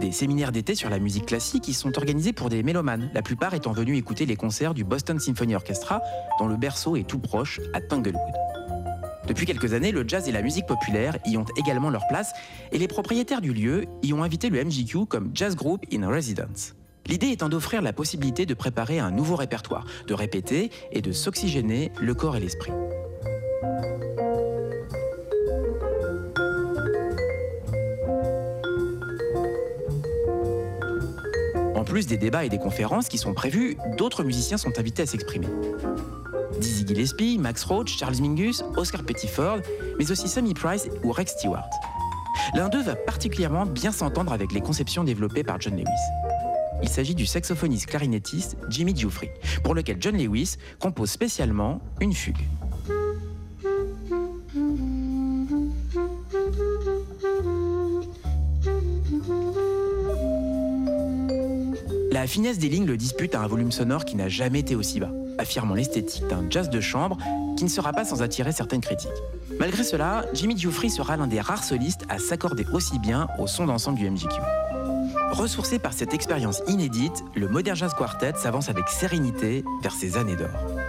[SPEAKER 2] Des séminaires d'été sur la musique classique y sont organisés pour des mélomanes, la plupart étant venus écouter les concerts du Boston Symphony Orchestra, dont le berceau est tout proche à Tanglewood. Depuis quelques années, le jazz et la musique populaire y ont également leur place et les propriétaires du lieu y ont invité le MGQ comme Jazz Group in Residence. L'idée étant d'offrir la possibilité de préparer un nouveau répertoire, de répéter et de s'oxygéner le corps et l'esprit. En plus des débats et des conférences qui sont prévus, d'autres musiciens sont invités à s'exprimer. Dizzy Gillespie, Max Roach, Charles Mingus, Oscar Pettiford, mais aussi Sammy Price ou Rex Stewart. L'un d'eux va particulièrement bien s'entendre avec les conceptions développées par John Lewis. Il s'agit du saxophoniste clarinettiste Jimmy Giuffre, pour lequel John Lewis compose spécialement une fugue. La finesse des lignes le dispute à un volume sonore qui n'a jamais été aussi bas, affirmant l'esthétique d'un jazz de chambre qui ne sera pas sans attirer certaines critiques. Malgré cela, Jimmy Giuffre sera l'un des rares solistes à s'accorder aussi bien au son d'ensemble du MGQ. Ressourcé par cette expérience inédite, le Modern Jazz Quartet s'avance avec sérénité vers ses années d'or.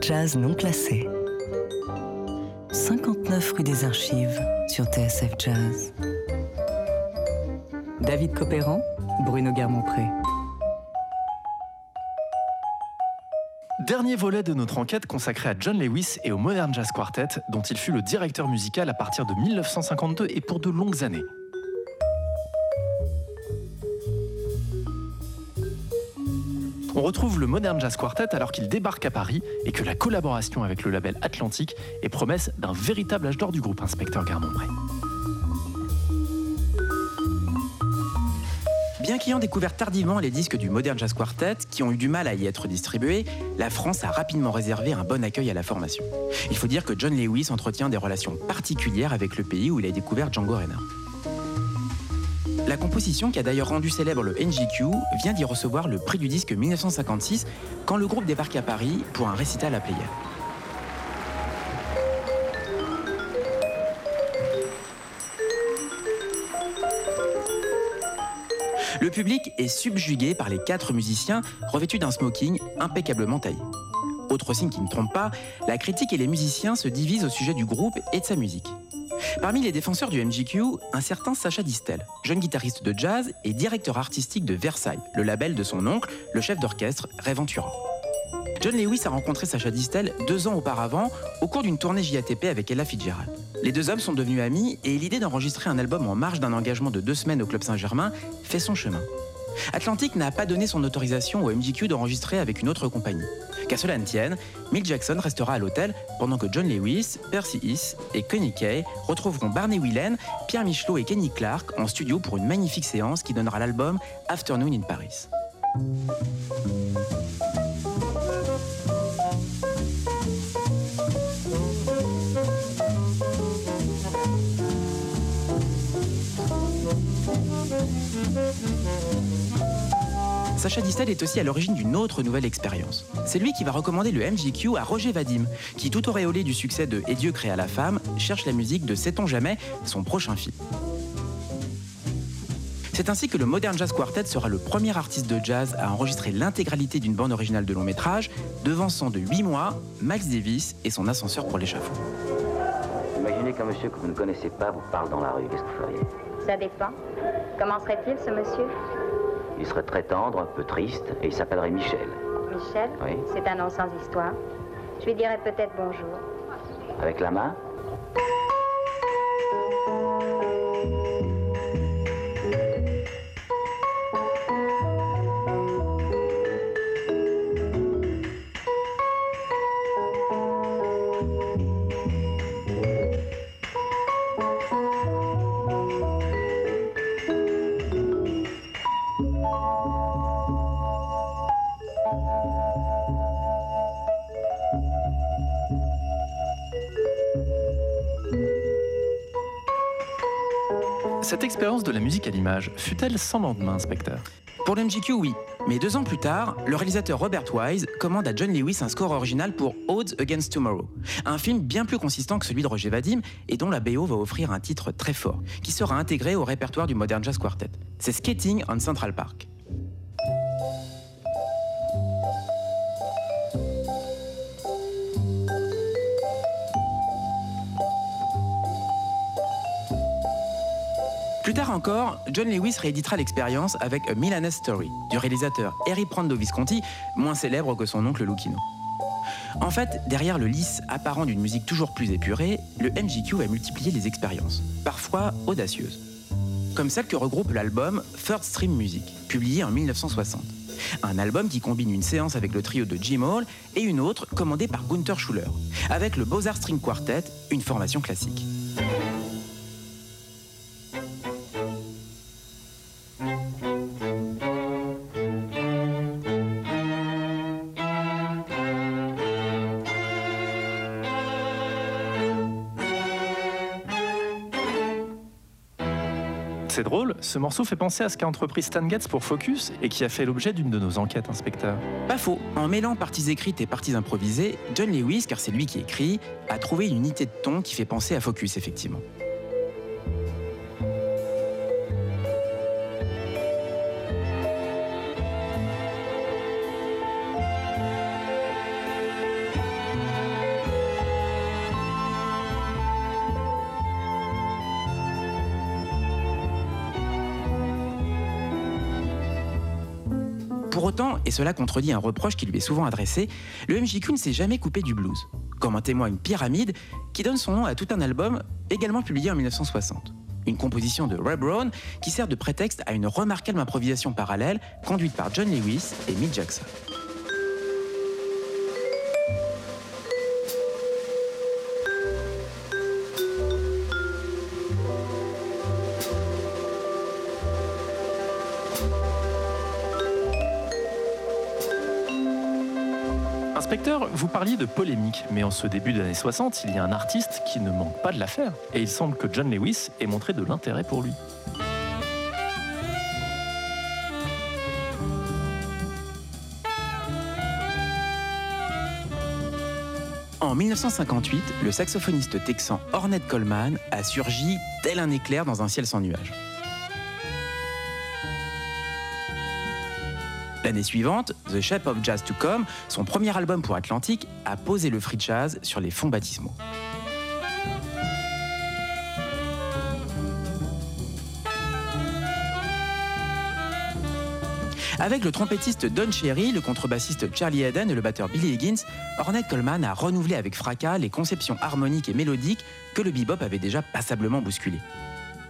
[SPEAKER 3] Jazz non classées. 59 rue des Archives sur TSF Jazz. David Copéran, Bruno Guermont-Pré.
[SPEAKER 1] Dernier volet de notre enquête consacré à John Lewis et au Modern Jazz Quartet, dont il fut le directeur musical à partir de 1952 et pour de longues années. Retrouve le Modern Jazz Quartet alors qu'il débarque à Paris et que la collaboration avec le label Atlantique est promesse d'un véritable âge d'or du groupe Inspecteur Garmont-Bray.
[SPEAKER 2] Bien qu'ayant découvert tardivement les disques du Modern Jazz Quartet, qui ont eu du mal à y être distribués, la France a rapidement réservé un bon accueil à la formation. Il faut dire que John Lewis entretient des relations particulières avec le pays où il a découvert Django Reinhardt. La composition qui a d'ailleurs rendu célèbre le NGQ vient d'y recevoir le prix du disque 1956 quand le groupe débarque à Paris pour un récital à Pléiade. Le public est subjugué par les quatre musiciens revêtus d'un smoking impeccablement taillé. Autre signe qui ne trompe pas, la critique et les musiciens se divisent au sujet du groupe et de sa musique. Parmi les défenseurs du MGQ, un certain Sacha Distel, jeune guitariste de jazz et directeur artistique de Versailles, le label de son oncle, le chef d'orchestre Ray Ventura. John Lewis a rencontré Sacha Distel deux ans auparavant au cours d'une tournée JATP avec Ella Fitzgerald. Les deux hommes sont devenus amis et l'idée d'enregistrer un album en marge d'un engagement de deux semaines au Club Saint-Germain fait son chemin. Atlantic n'a pas donné son autorisation au MGQ d'enregistrer avec une autre compagnie. Qu'à cela ne tienne, Mick Jackson restera à l'hôtel pendant que John Lewis, Percy Hiss et Connie Kay retrouveront Barney Whelan, Pierre Michelot et Kenny Clark en studio pour une magnifique séance qui donnera l'album Afternoon in Paris. Sacha Distel est aussi à l'origine d'une autre nouvelle expérience. C'est lui qui va recommander le MGQ à Roger Vadim, qui, tout auréolé du succès de Et Dieu créa la femme, cherche la musique de Sait-on jamais, son prochain film. C'est ainsi que le Modern Jazz Quartet sera le premier artiste de jazz à enregistrer l'intégralité d'une bande originale de long métrage, devançant de 8 mois Miles Davis et son ascenseur pour l'échafaud.
[SPEAKER 9] Imaginez qu'un monsieur que vous ne connaissez pas vous parle dans la rue, qu'est-ce que vous feriez?
[SPEAKER 10] Ça dépend. Comment serait-il ce monsieur?
[SPEAKER 9] Il serait très tendre, un peu triste, et il s'appellerait Michel.
[SPEAKER 10] Michel
[SPEAKER 9] Oui.
[SPEAKER 10] C'est un nom sans histoire. Je lui dirais peut-être bonjour.
[SPEAKER 9] Avec la main
[SPEAKER 1] la musique à l'image fut-elle sans lendemain, inspecteur
[SPEAKER 2] Pour le MGQ, oui. Mais deux ans plus tard, le réalisateur Robert Wise commande à John Lewis un score original pour Odds Against Tomorrow, un film bien plus consistant que celui de Roger Vadim et dont la BO va offrir un titre très fort, qui sera intégré au répertoire du Modern Jazz Quartet. C'est Skating on Central Park. Plus tard encore, John Lewis rééditera l'expérience avec A Milanese Story du réalisateur Harry Prando Visconti, moins célèbre que son oncle Lucchino. En fait, derrière le lisse apparent d'une musique toujours plus épurée, le MGQ va multiplier les expériences, parfois audacieuses. Comme celle que regroupe l'album Third Stream Music, publié en 1960. Un album qui combine une séance avec le trio de Jim Hall et une autre commandée par Gunther Schuller, avec le Beaux-Arts String Quartet, une formation classique.
[SPEAKER 1] C'est drôle, ce morceau fait penser à ce qu'a entrepris Stan Getz pour Focus et qui a fait l'objet d'une de nos enquêtes, inspecteur.
[SPEAKER 2] Pas faux, en mêlant parties écrites et parties improvisées, John Lewis, car c'est lui qui écrit, a trouvé une unité de ton qui fait penser à Focus, effectivement. Et cela contredit un reproche qui lui est souvent adressé, le MJQ ne s'est jamais coupé du blues, comme en témoigne Pyramide, qui donne son nom à tout un album également publié en 1960. Une composition de Ray Brown qui sert de prétexte à une remarquable improvisation parallèle conduite par John Lewis et Mick Jackson.
[SPEAKER 1] Vous parliez de polémique, mais en ce début des années 60, il y a un artiste qui ne manque pas de l'affaire. Et il semble que John Lewis ait montré de l'intérêt pour lui.
[SPEAKER 2] En 1958, le saxophoniste texan Ornette Coleman a surgi tel un éclair dans un ciel sans nuages. L'année suivante, The Shape of Jazz to Come, son premier album pour Atlantic, a posé le free jazz sur les fonds baptismaux. Avec le trompettiste Don Cherry, le contrebassiste Charlie Eden et le batteur Billy Higgins, Ornette Coleman a renouvelé avec fracas les conceptions harmoniques et mélodiques que le bebop avait déjà passablement bousculées.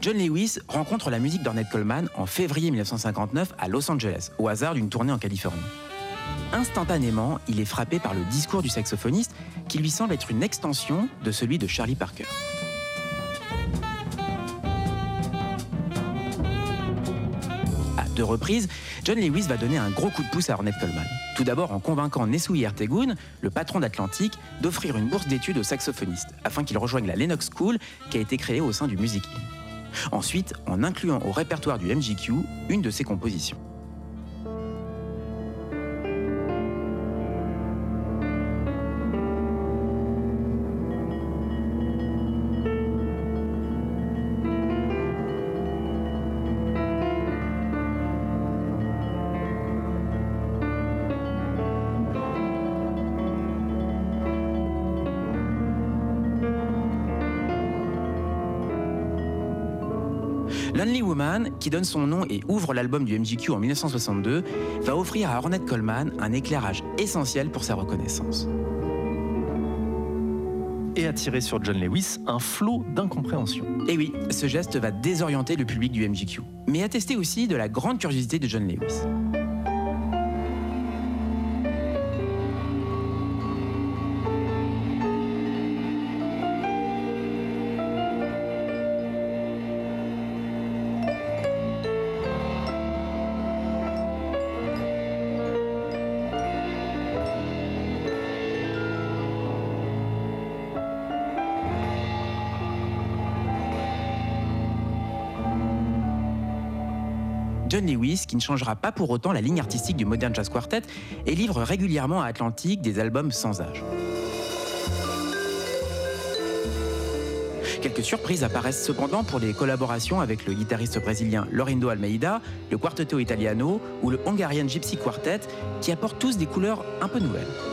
[SPEAKER 2] John Lewis rencontre la musique d'Ornette Coleman en février 1959 à Los Angeles, au hasard d'une tournée en Californie. Instantanément, il est frappé par le discours du saxophoniste qui lui semble être une extension de celui de Charlie Parker. À deux reprises, John Lewis va donner un gros coup de pouce à Ornette Coleman. Tout d'abord en convainquant Nesui Ertegun, le patron d'Atlantic, d'offrir une bourse d'études au saxophoniste afin qu'il rejoigne la Lennox School qui a été créée au sein du Music. Ensuite, en incluant au répertoire du MGQ une de ses compositions. Qui donne son nom et ouvre l'album du MGQ en 1962, va offrir à Ornette Coleman un éclairage essentiel pour sa reconnaissance.
[SPEAKER 1] Et attirer sur John Lewis un flot d'incompréhension.
[SPEAKER 2] Et oui, ce geste va désorienter le public du MGQ, mais attester aussi de la grande curiosité de John Lewis. Qui ne changera pas pour autant la ligne artistique du Modern Jazz Quartet et livre régulièrement à Atlantic des albums sans âge. Quelques surprises apparaissent cependant pour les collaborations avec le guitariste brésilien Lorindo Almeida, le Quartetto Italiano ou le Hungarian Gypsy Quartet, qui apportent tous des couleurs un peu nouvelles.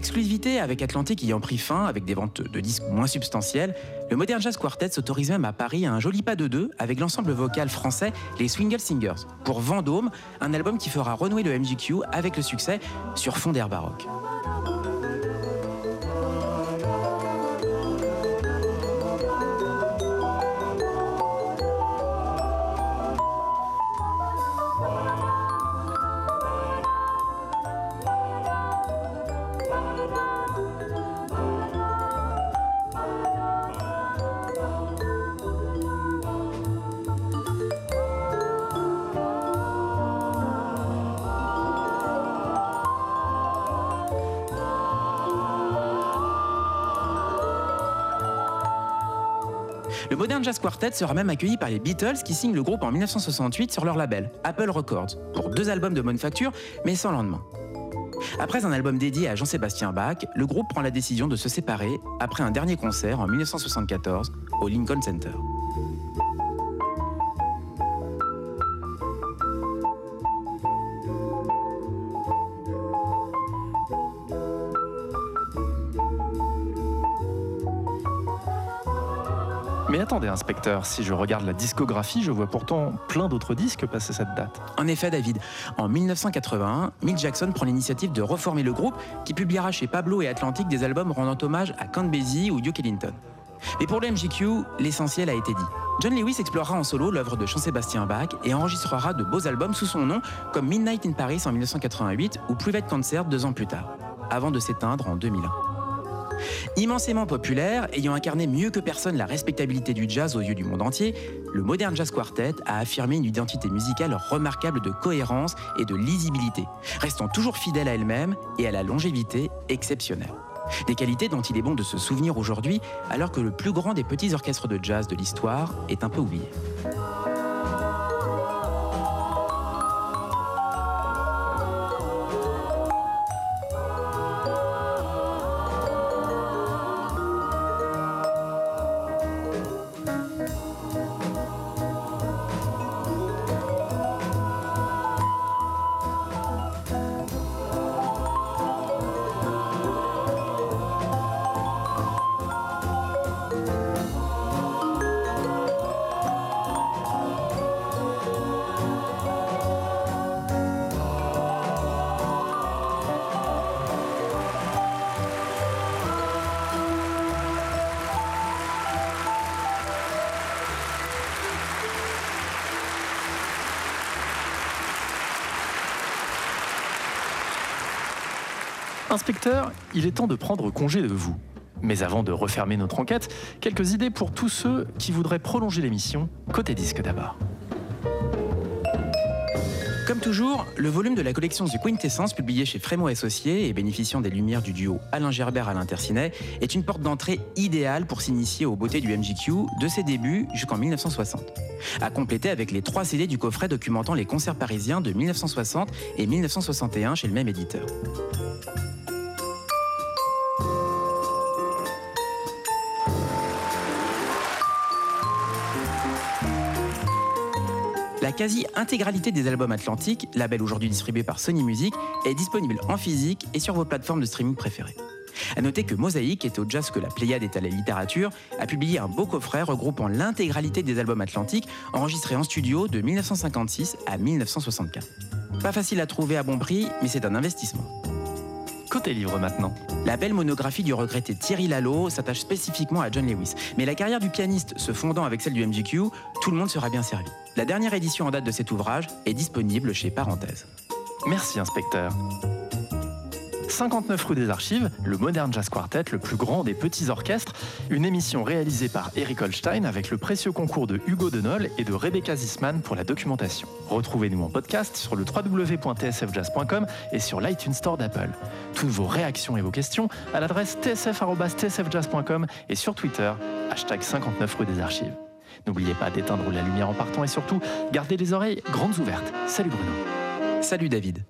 [SPEAKER 2] L'exclusivité avec Atlantic ayant pris fin, avec des ventes de disques moins substantielles, le Modern Jazz Quartet s'autorise même à Paris à un joli pas de deux avec l'ensemble vocal français les Swingle Singers, pour Vendôme, un album qui fera renouer le MGQ avec le succès sur fond d'air baroque. Le Modern Jazz Quartet sera même accueilli par les Beatles qui signent le groupe en 1968 sur leur label, Apple Records, pour deux albums de bonne facture, mais sans lendemain. Après un album dédié à Jean-Sébastien Bach, le groupe prend la décision de se séparer après un dernier concert en 1974 au Lincoln Center.
[SPEAKER 1] Mais attendez, inspecteur, si je regarde la discographie, je vois pourtant plein d'autres disques passer cette date.
[SPEAKER 2] En effet, David, en 1981, Mick Jackson prend l'initiative de reformer le groupe qui publiera chez Pablo et Atlantic des albums rendant hommage à Count Basie ou Duke Ellington. Mais pour le MGQ, l'essentiel a été dit. John Lewis explorera en solo l'œuvre de Jean-Sébastien Bach et enregistrera de beaux albums sous son nom, comme Midnight in Paris en 1988 ou Private Concert deux ans plus tard, avant de s'éteindre en 2001. Immensément populaire, ayant incarné mieux que personne la respectabilité du jazz aux yeux du monde entier, le Modern Jazz Quartet a affirmé une identité musicale remarquable de cohérence et de lisibilité, restant toujours fidèle à elle-même et à la longévité exceptionnelle. Des qualités dont il est bon de se souvenir aujourd'hui, alors que le plus grand des petits orchestres de jazz de l'histoire est un peu oublié.
[SPEAKER 1] Inspecteur, il est temps de prendre congé de vous. Mais avant de refermer notre enquête, quelques idées pour tous ceux qui voudraient prolonger l'émission, côté disque d'abord.
[SPEAKER 2] Comme toujours, le volume de la collection du Quintessence, publié chez Frémo Associés et bénéficiant des lumières du duo Alain Gerbert à l'Interciné, est une porte d'entrée idéale pour s'initier aux beautés du MGQ de ses débuts jusqu'en 1960. À compléter avec les trois CD du coffret documentant les concerts parisiens de 1960 et 1961 chez le même éditeur. Quasi-intégralité des albums Atlantique, label aujourd'hui distribué par Sony Music, est disponible en physique et sur vos plateformes de streaming préférées. A noter que Mosaïque, est au jazz que la Pléiade est à la littérature, a publié un beau coffret regroupant l'intégralité des albums Atlantique enregistrés en studio de 1956 à 1964. Pas facile à trouver à bon prix, mais c'est un investissement.
[SPEAKER 1] Côté livre maintenant.
[SPEAKER 2] La belle monographie du regretté Thierry Lalo s'attache spécifiquement à John Lewis. Mais la carrière du pianiste se fondant avec celle du MGQ, tout le monde sera bien servi. La dernière édition en date de cet ouvrage est disponible chez Parenthèse.
[SPEAKER 1] Merci, inspecteur. 59 rue des Archives, le Modern Jazz Quartet, le plus grand des petits orchestres, une émission réalisée par Eric Holstein avec le précieux concours de Hugo Denol et de Rebecca Zisman pour la documentation. Retrouvez-nous en podcast sur le www.tsfjazz.com et sur l'iTunes Store d'Apple. Toutes vos réactions et vos questions à l'adresse tsf.tsfjazz.com et sur Twitter, hashtag 59 rue des Archives. N'oubliez pas d'éteindre la lumière en partant et surtout, gardez les oreilles grandes ouvertes. Salut Bruno.
[SPEAKER 2] Salut David.